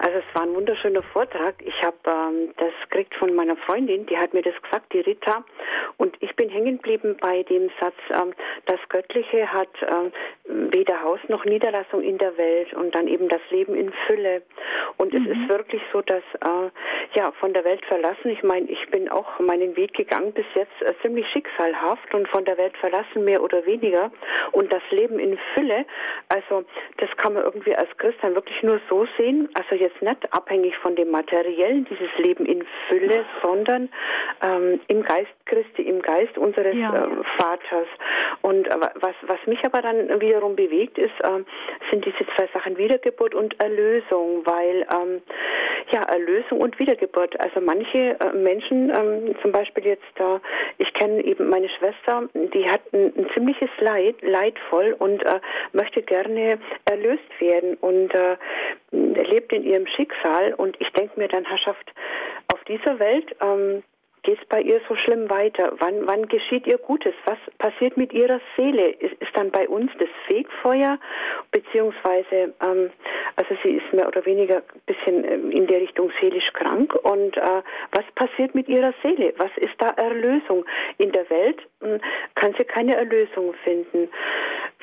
Also es war ein wunderschöner Vortrag. Ich habe ähm, das gekriegt von meiner Freundin, die hat mir das gesagt, die Rita. Und ich bin hängen geblieben bei dem Satz, ähm, das Göttliche hat ähm, weder Haus noch Niederlassung in der Welt und dann eben das Leben in Fülle. Und mhm. es ist wirklich so, dass äh, ja von der Welt verlassen. Ich meine, ich bin auch meinen Weg gegangen bis jetzt äh, ziemlich schicksalhaft und von der Welt verlassen mehr oder weniger. Und das Leben in Fülle, also das kann man irgendwie als Christ dann wirklich nur so sehen, also jetzt nicht abhängig von dem Materiellen, dieses Leben in Fülle, sondern ähm, im Geist Christi, im Geist unseres ja. äh, Vaters. Und äh, was, was mich aber dann wiederum bewegt, ist, äh, sind diese zwei Sachen Wiedergeburt und Erlösung, weil ähm, ja, Erlösung und Wiedergeburt. Also manche äh, Menschen, ähm, zum Beispiel jetzt da, ich kenne eben meine Schwester, die hat ein, ein ziemliches Leid, leidvoll und äh, möchte gerne erlöst werden und äh, lebt in ihrem Schicksal. Und ich denke mir dann, Herrschaft, auf dieser Welt ähm, geht es bei ihr so schlimm weiter? Wann, wann geschieht ihr Gutes? Was passiert mit ihrer Seele? Ist, ist dann bei uns das Fegfeuer? Beziehungsweise, ähm, also sie ist mehr oder weniger ein bisschen ähm, in der Richtung seelisch krank. Und äh, was passiert mit ihrer Seele? Was ist da Erlösung? In der Welt äh, kann sie keine Erlösung finden.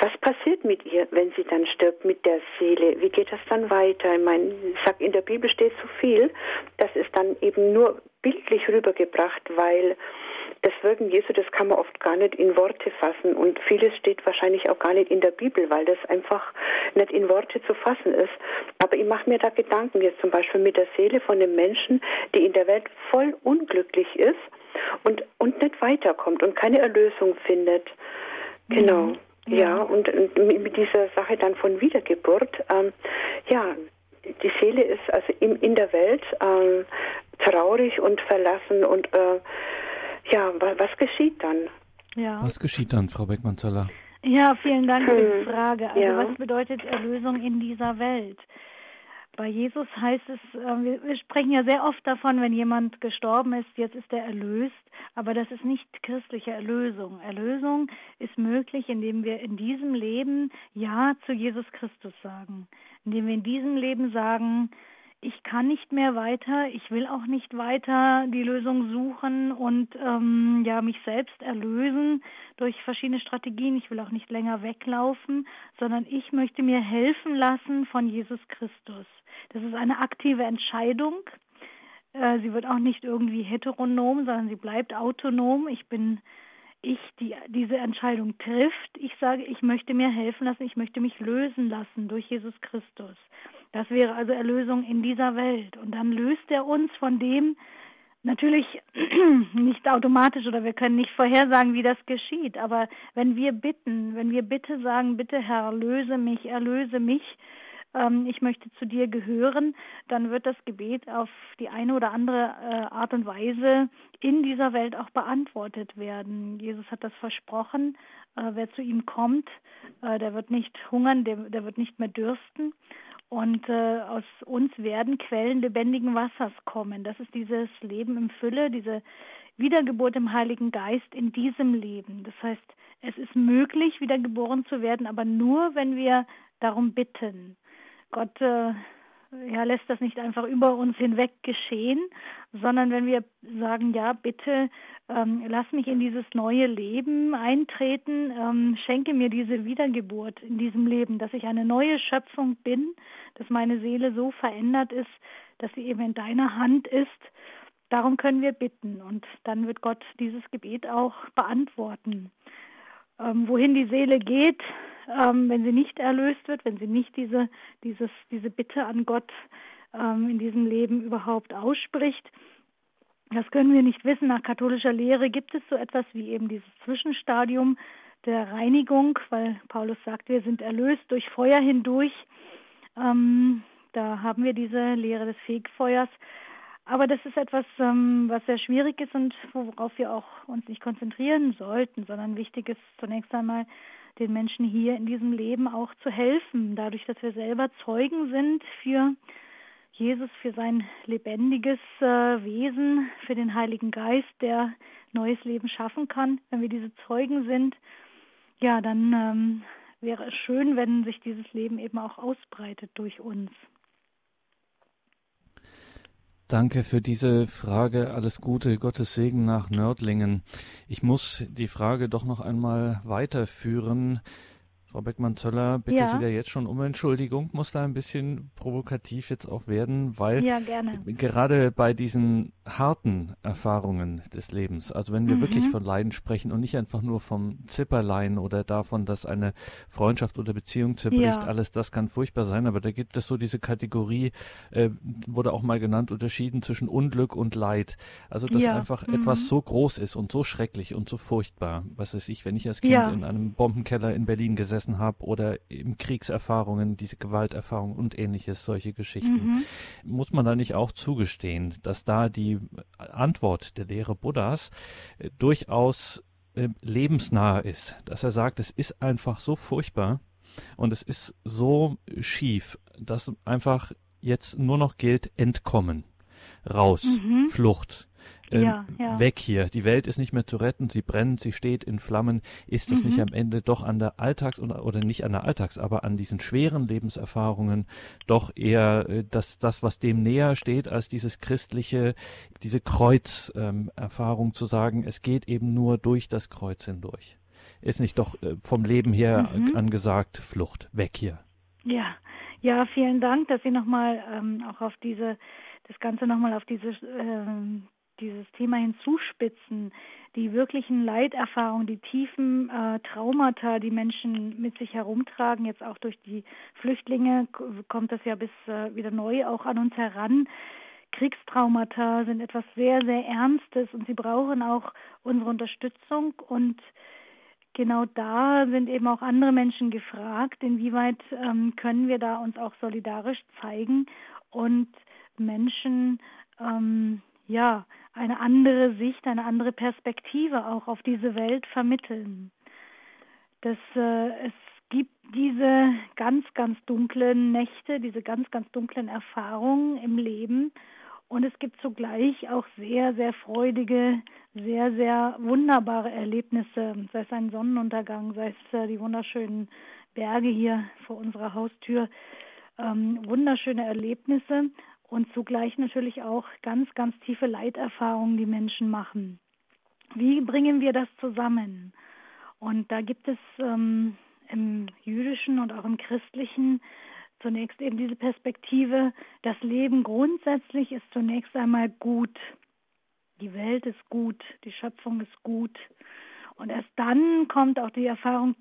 Was passiert mit ihr, wenn sie dann stirbt, mit der Seele? Wie geht das dann weiter? Ich meine, ich sag, in der Bibel steht so viel, das ist dann eben nur bildlich rübergebracht, weil das Wirken Jesu, das kann man oft gar nicht in Worte fassen und vieles steht wahrscheinlich auch gar nicht in der Bibel, weil das einfach nicht in Worte zu fassen ist. Aber ich mache mir da Gedanken jetzt zum Beispiel mit der Seele von einem Menschen, die in der Welt voll unglücklich ist und, und nicht weiterkommt und keine Erlösung findet. Genau. Mhm. Ja, und, und, mit dieser Sache dann von Wiedergeburt, ähm, ja, die Seele ist also in, in der Welt ähm, traurig und verlassen und äh, ja, was geschieht dann? Ja. Was geschieht dann, Frau Beckmann-Zoller? Ja, vielen Dank für die hm. Frage. Also ja. was bedeutet Erlösung in dieser Welt? Bei Jesus heißt es, äh, wir, sprechen ja sehr oft davon, wenn jemand gestorben ist, jetzt ist er erlöst, aber das ist nicht christliche Erlösung. Erlösung ist möglich, indem wir in diesem Leben Ja zu Jesus Christus sagen, indem wir in diesem Leben sagen, ich kann nicht mehr weiter, ich will auch nicht weiter die Lösung suchen und ähm, ja mich selbst erlösen durch verschiedene Strategien. Ich will auch nicht länger weglaufen, sondern ich möchte mir helfen lassen von Jesus Christus. Das ist eine aktive Entscheidung, Äh, sie wird auch nicht irgendwie heteronom, sondern sie bleibt autonom. Ich bin ich, die diese Entscheidung trifft. Ich sage, ich möchte mir helfen lassen, ich möchte mich lösen lassen durch Jesus Christus. Das wäre also Erlösung in dieser Welt. Und dann löst er uns von dem, natürlich nicht automatisch oder wir können nicht vorhersagen, wie das geschieht. Aber wenn wir bitten, wenn wir bitte sagen, bitte Herr, löse mich, erlöse mich, ähm, ich möchte zu dir gehören, dann wird das Gebet auf die eine oder andere äh, Art und Weise in dieser Welt auch beantwortet werden. Jesus hat das versprochen, äh, wer zu ihm kommt, äh, der wird nicht hungern, der, der wird nicht mehr dürsten. Und äh, aus uns werden Quellen lebendigen Wassers kommen. Das ist dieses Leben im Fülle, diese Wiedergeburt im Heiligen Geist in diesem Leben. Das heißt, es ist möglich, wiedergeboren zu werden, aber nur, wenn wir darum bitten. Gott äh, ja, lässt das nicht einfach über uns hinweg geschehen, sondern wenn wir sagen, ja, bitte ähm, lass mich in dieses neue Leben eintreten, ähm, schenke mir diese Wiedergeburt in diesem Leben, dass ich eine neue Schöpfung bin, dass meine Seele so verändert ist, dass sie eben in deiner Hand ist. Darum können wir bitten und dann wird Gott dieses Gebet auch beantworten. Ähm, wohin die Seele geht, ähm, wenn sie nicht erlöst wird, wenn sie nicht diese, dieses, diese Bitte an Gott ähm, in diesem Leben überhaupt ausspricht. Das können wir nicht wissen. Nach katholischer Lehre gibt es so etwas wie eben dieses Zwischenstadium der Reinigung, weil Paulus sagt, wir sind erlöst durch Feuer hindurch. Ähm, da haben wir diese Lehre des Fegfeuers. Aber das ist etwas, ähm, was sehr schwierig ist und worauf wir auch uns nicht konzentrieren sollten, sondern wichtig ist zunächst einmal den Menschen hier in diesem Leben auch zu helfen, dadurch, dass wir selber Zeugen sind für Jesus, für sein lebendiges äh, Wesen, für den Heiligen Geist, der neues Leben schaffen kann. Wenn wir diese Zeugen sind, ja, dann ähm, wäre es schön, wenn sich dieses Leben eben auch ausbreitet durch uns. Danke für diese Frage. Alles Gute, Gottes Segen nach Nördlingen. Ich muss die Frage doch noch einmal weiterführen. Frau Beckmann-Zöller, bitte ja. Sie da jetzt schon um Entschuldigung, muss da ein bisschen provokativ jetzt auch werden, weil ja, gerade bei diesen harten Erfahrungen des Lebens, also wenn wir mhm. wirklich von Leiden sprechen und nicht einfach nur vom Zipperlein oder davon, dass eine Freundschaft oder Beziehung zerbricht, ja. alles das kann furchtbar sein, aber da gibt es so diese Kategorie, äh, wurde auch mal genannt, unterschieden zwischen Unglück und Leid. Also dass einfach mhm. etwas so groß ist und so schrecklich und so furchtbar, was weiß ich, wenn ich als Kind in einem Bombenkeller in Berlin gesessen gesessen habe oder im Kriegserfahrungen, diese Gewalterfahrungen und ähnliches, solche Geschichten. Mhm. Muss man da nicht auch zugestehen, dass da die Antwort der Lehre Buddhas äh, durchaus äh, lebensnah ist, dass er sagt, es ist einfach so furchtbar und es ist so schief, dass einfach jetzt nur noch gilt, entkommen, raus, mhm. Flucht äh, ja, ja. weg hier. Die Welt ist nicht mehr zu retten, sie brennt, sie steht in Flammen. Ist es mhm. nicht am Ende doch an der Alltags- oder, oder nicht an der Alltags-, aber an diesen schweren Lebenserfahrungen doch eher äh, das, das, was dem näher steht, als dieses christliche, diese Kreuzerfahrung ähm, zu sagen, es geht eben nur durch das Kreuz hindurch. Ist nicht doch äh, vom Leben her mhm. angesagt, Flucht, weg hier. Ja, ja, vielen Dank, dass Sie nochmal ähm, auch auf diese, das Ganze nochmal auf diese ähm, dieses Thema hinzuspitzen, die wirklichen Leiterfahrungen, die tiefen äh, Traumata, die Menschen mit sich herumtragen, jetzt auch durch die Flüchtlinge kommt das ja bis äh, wieder neu auch an uns heran. Kriegstraumata sind etwas sehr, sehr Ernstes und sie brauchen auch unsere Unterstützung und genau da sind eben auch andere Menschen gefragt, inwieweit ähm, können wir da uns auch solidarisch zeigen und Menschen ähm, ja, eine andere Sicht, eine andere Perspektive auch auf diese Welt vermitteln. Dass äh, es gibt diese ganz, ganz dunklen Nächte, diese ganz, ganz dunklen Erfahrungen im Leben. Und es gibt zugleich auch sehr, sehr freudige, sehr, sehr wunderbare Erlebnisse, sei es ein Sonnenuntergang, sei es äh, die wunderschönen Berge hier vor unserer Haustür, ähm, wunderschöne Erlebnisse und zugleich natürlich auch ganz, ganz tiefe Leiterfahrungen, die Menschen machen. Wie bringen wir das zusammen? Und da gibt es ähm, im jüdischen und auch im christlichen zunächst eben diese Perspektive, das Leben grundsätzlich ist zunächst einmal gut. Die Welt ist gut, die Schöpfung ist gut. Und erst dann kommt auch die Erfahrung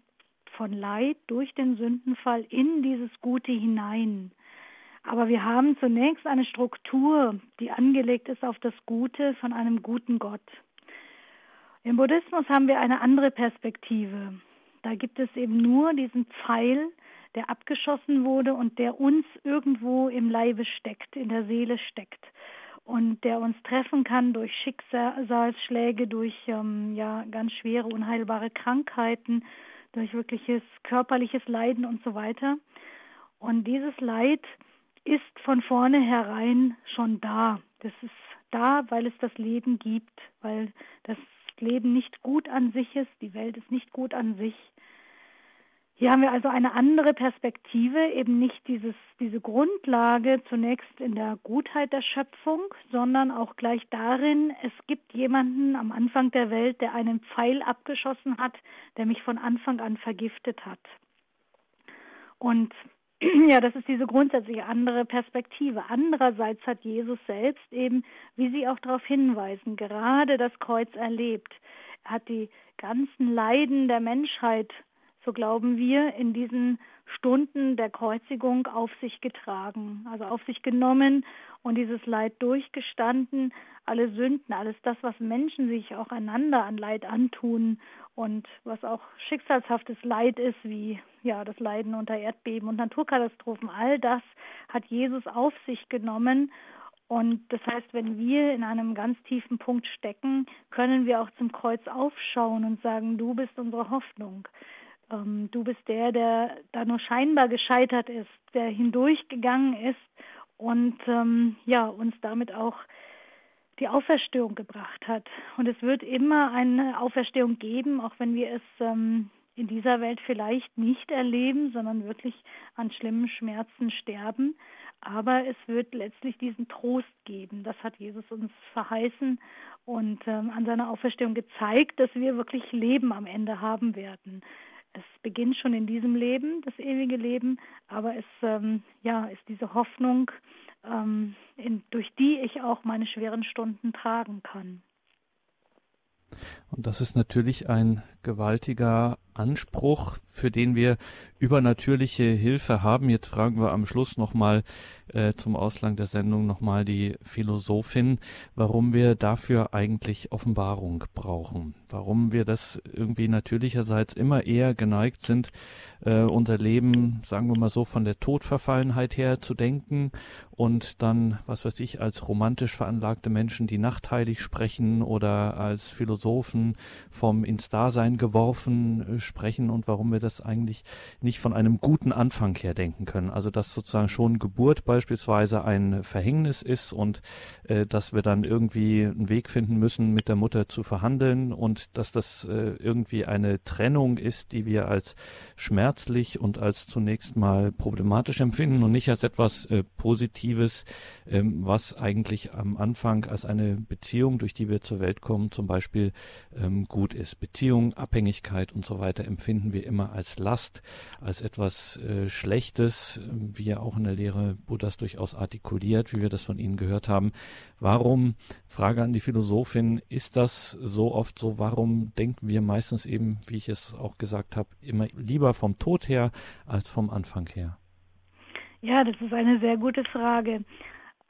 von Leid durch den Sündenfall in dieses Gute hinein. Aber wir haben zunächst eine Struktur, die angelegt ist auf das Gute von einem guten Gott. Im Buddhismus haben wir eine andere Perspektive. Da gibt es eben nur diesen Pfeil, der abgeschossen wurde und der uns irgendwo im Leibe steckt, in der Seele steckt und der uns treffen kann durch Schicksalsschläge, durch ähm, ja ganz schwere unheilbare Krankheiten, durch wirkliches körperliches Leiden und so weiter. Und dieses Leid ist von vornherein schon da. Das ist da, weil es das Leben gibt, weil das Leben nicht gut an sich ist, die Welt ist nicht gut an sich. Hier haben wir also eine andere Perspektive, eben nicht dieses, diese Grundlage zunächst in der Gutheit der Schöpfung, sondern auch gleich darin, es gibt jemanden am Anfang der Welt, der einen Pfeil abgeschossen hat, der mich von Anfang an vergiftet hat. Und ja, das ist diese grundsätzliche andere Perspektive. Andererseits hat Jesus selbst eben, wie Sie auch darauf hinweisen, gerade das Kreuz erlebt. Er hat die ganzen Leiden der Menschheit, so glauben wir, in diesen Stunden der Kreuzigung auf sich getragen, also auf sich genommen und dieses Leid durchgestanden, alle Sünden, alles das, was Menschen sich auch einander an Leid antun und was auch schicksalshaftes Leid ist, wie ja das Leiden unter Erdbeben und Naturkatastrophen, all das hat Jesus auf sich genommen. Und das heißt, wenn wir in einem ganz tiefen Punkt stecken, können wir auch zum Kreuz aufschauen und sagen, du bist unsere Hoffnung. Ähm, du bist der, der da nur scheinbar gescheitert ist, der hindurchgegangen ist und ähm, ja uns damit auch die Auferstehung gebracht hat. Und es wird immer eine Auferstehung geben, auch wenn wir es ähm, in dieser Welt vielleicht nicht erleben, sondern wirklich an schlimmen Schmerzen sterben. Aber es wird letztlich diesen Trost geben. Das hat Jesus uns verheißen und ähm, an seiner Auferstehung gezeigt, dass wir wirklich Leben am Ende haben werden. Es beginnt schon in diesem Leben, das ewige Leben, aber es ähm, ja, ist diese Hoffnung, ähm, in, durch die ich auch meine schweren Stunden tragen kann. Und das ist natürlich ein gewaltiger Anspruch, für den wir übernatürliche Hilfe haben. Jetzt fragen wir am Schluss nochmal äh, zum Auslang der Sendung nochmal die Philosophin, warum wir dafür eigentlich Offenbarung brauchen. Warum wir das irgendwie natürlicherseits immer eher geneigt sind, äh, unser Leben, sagen wir mal so, von der Todverfallenheit her zu denken und dann, was weiß ich, als romantisch veranlagte Menschen, die nachtheilig sprechen oder als Philosophen vom ins Dasein geworfen äh, sprechen und warum wir das eigentlich nicht von einem guten Anfang her denken können. Also dass sozusagen schon Geburt beispielsweise ein Verhängnis ist und äh, dass wir dann irgendwie einen Weg finden müssen, mit der Mutter zu verhandeln und dass das äh, irgendwie eine Trennung ist, die wir als schmerzlich und als zunächst mal problematisch empfinden und nicht als etwas äh, Positives, ähm, was eigentlich am Anfang als eine Beziehung, durch die wir zur Welt kommen, zum Beispiel ähm, gut ist. Beziehung, Abhängigkeit und so weiter empfinden wir immer als Last, als etwas äh, Schlechtes, wie er auch in der Lehre Buddhas durchaus artikuliert, wie wir das von Ihnen gehört haben. Warum, Frage an die Philosophin, ist das so oft so? Warum denken wir meistens eben, wie ich es auch gesagt habe, immer lieber vom Tod her als vom Anfang her? Ja, das ist eine sehr gute Frage.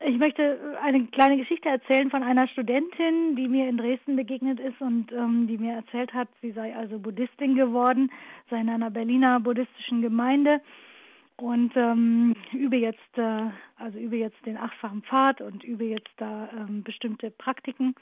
Ich möchte eine kleine Geschichte erzählen von einer Studentin, die mir in Dresden begegnet ist und ähm, die mir erzählt hat, sie sei also Buddhistin geworden, sei in einer Berliner buddhistischen Gemeinde und ähm, übe jetzt, äh, also übe jetzt den achtfachen Pfad und übe jetzt da ähm, bestimmte Praktiken.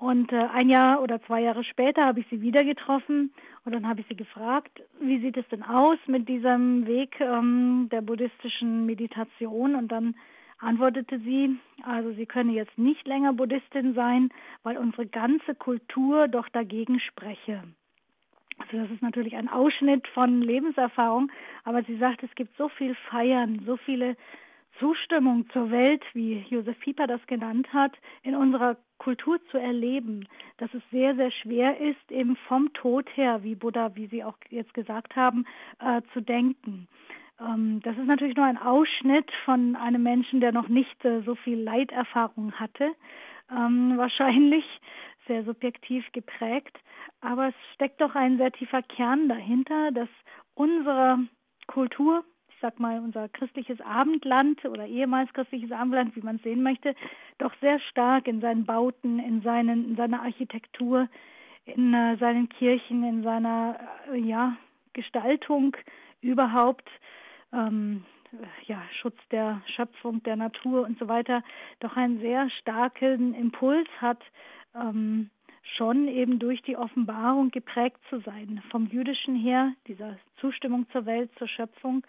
Und äh, ein Jahr oder zwei Jahre später habe ich sie wieder getroffen und dann habe ich sie gefragt, wie sieht es denn aus mit diesem Weg ähm, der buddhistischen Meditation? Und dann antwortete sie, also sie könne jetzt nicht länger Buddhistin sein, weil unsere ganze Kultur doch dagegen spreche. Also das ist natürlich ein Ausschnitt von Lebenserfahrung, aber sie sagt, es gibt so viel Feiern, so viele Zustimmung zur Welt, wie Josef Pieper das genannt hat, in unserer Kultur zu erleben, dass es sehr, sehr schwer ist, eben vom Tod her, wie Buddha, wie Sie auch jetzt gesagt haben, äh, zu denken. Ähm, das ist natürlich nur ein Ausschnitt von einem Menschen, der noch nicht äh, so viel Leiterfahrung hatte, ähm, wahrscheinlich sehr subjektiv geprägt. Aber es steckt doch ein sehr tiefer Kern dahinter, dass unsere Kultur, sag mal unser christliches Abendland oder ehemals christliches Abendland, wie man es sehen möchte, doch sehr stark in seinen Bauten, in, seinen, in seiner Architektur, in äh, seinen Kirchen, in seiner äh, ja, Gestaltung überhaupt ähm, ja, Schutz der Schöpfung, der Natur und so weiter, doch einen sehr starken Impuls hat, ähm, schon eben durch die Offenbarung geprägt zu sein. Vom Jüdischen her, dieser Zustimmung zur Welt, zur Schöpfung,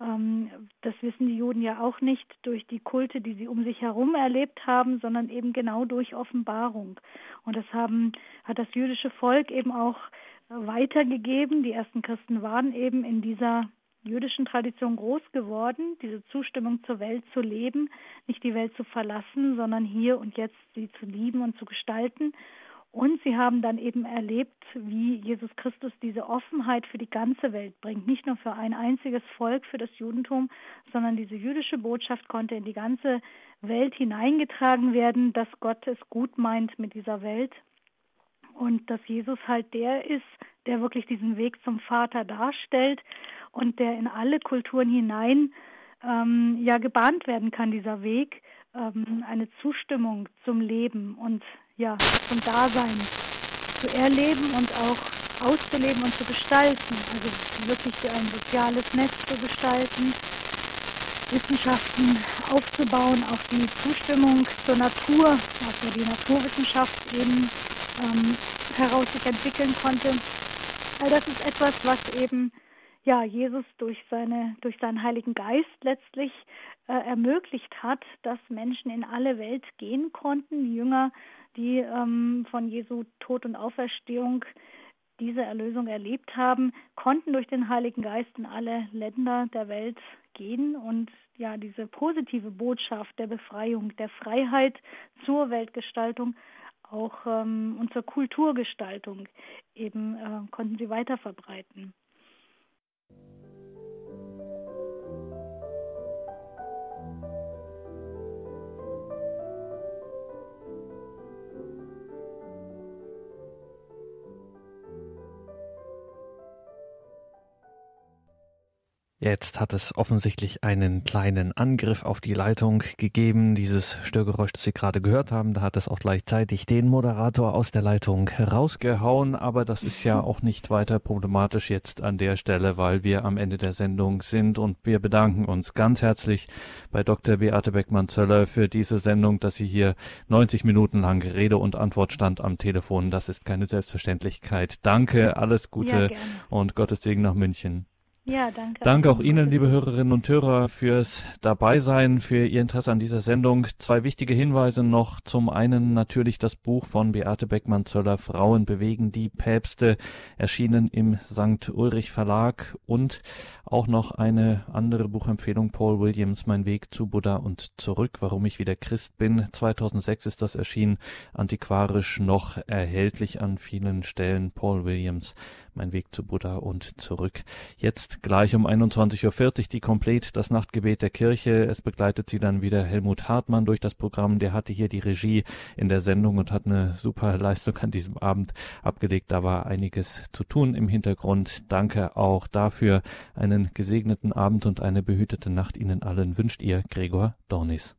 das wissen die Juden ja auch nicht durch die Kulte, die sie um sich herum erlebt haben, sondern eben genau durch Offenbarung. Und das haben, hat das jüdische Volk eben auch weitergegeben. Die ersten Christen waren eben in dieser jüdischen Tradition groß geworden, diese Zustimmung zur Welt zu leben, nicht die Welt zu verlassen, sondern hier und jetzt sie zu lieben und zu gestalten. Und sie haben dann eben erlebt, wie Jesus Christus diese Offenheit für die ganze Welt bringt. Nicht nur für ein einziges Volk, für das Judentum, sondern diese jüdische Botschaft konnte in die ganze Welt hineingetragen werden, dass Gott es gut meint mit dieser Welt und dass Jesus halt der ist, der wirklich diesen Weg zum Vater darstellt und der in alle Kulturen hinein ähm, ja gebahnt werden kann, dieser Weg, ähm, eine Zustimmung zum Leben und ja, zum Dasein zu erleben und auch auszuleben und zu gestalten. Also wirklich ein soziales Netz zu gestalten, Wissenschaften aufzubauen, auch die Zustimmung zur Natur, also die Naturwissenschaft eben ähm, heraus sich entwickeln konnte. All das ist etwas, was eben ja, Jesus durch, seine, durch seinen Heiligen Geist letztlich äh, ermöglicht hat, dass Menschen in alle Welt gehen konnten. Jünger, die ähm, von Jesu Tod und Auferstehung diese Erlösung erlebt haben, konnten durch den Heiligen Geist in alle Länder der Welt gehen und ja, diese positive Botschaft der Befreiung, der Freiheit zur Weltgestaltung auch ähm, und zur Kulturgestaltung eben äh, konnten sie weiter verbreiten. Jetzt hat es offensichtlich einen kleinen Angriff auf die Leitung gegeben. Dieses Störgeräusch, das Sie gerade gehört haben, da hat es auch gleichzeitig den Moderator aus der Leitung herausgehauen. Aber das ist ja auch nicht weiter problematisch jetzt an der Stelle, weil wir am Ende der Sendung sind. Und wir bedanken uns ganz herzlich bei Dr. Beate Beckmann-Zöller für diese Sendung, dass sie hier 90 Minuten lang Rede und Antwort stand am Telefon. Das ist keine Selbstverständlichkeit. Danke, alles Gute ja, und Gottes Segen nach München. Ja, danke. Danke auch Ihnen, liebe Hörerinnen und Hörer, fürs Dabeisein, für Ihr Interesse an dieser Sendung. Zwei wichtige Hinweise noch. Zum einen natürlich das Buch von Beate Beckmann-Zöller, Frauen bewegen die Päpste, erschienen im St. Ulrich Verlag und auch noch eine andere Buchempfehlung, Paul Williams, Mein Weg zu Buddha und zurück, warum ich wieder Christ bin. 2006 ist das erschienen, antiquarisch noch erhältlich an vielen Stellen. Paul Williams, Mein Weg zu Buddha und zurück. Jetzt gleich um 21.40 Uhr die Komplett, das Nachtgebet der Kirche. Es begleitet sie dann wieder Helmut Hartmann durch das Programm. Der hatte hier die Regie in der Sendung und hat eine super Leistung an diesem Abend abgelegt. Da war einiges zu tun im Hintergrund. Danke auch dafür. Einen gesegneten Abend und eine behütete Nacht Ihnen allen wünscht Ihr Gregor Dornis.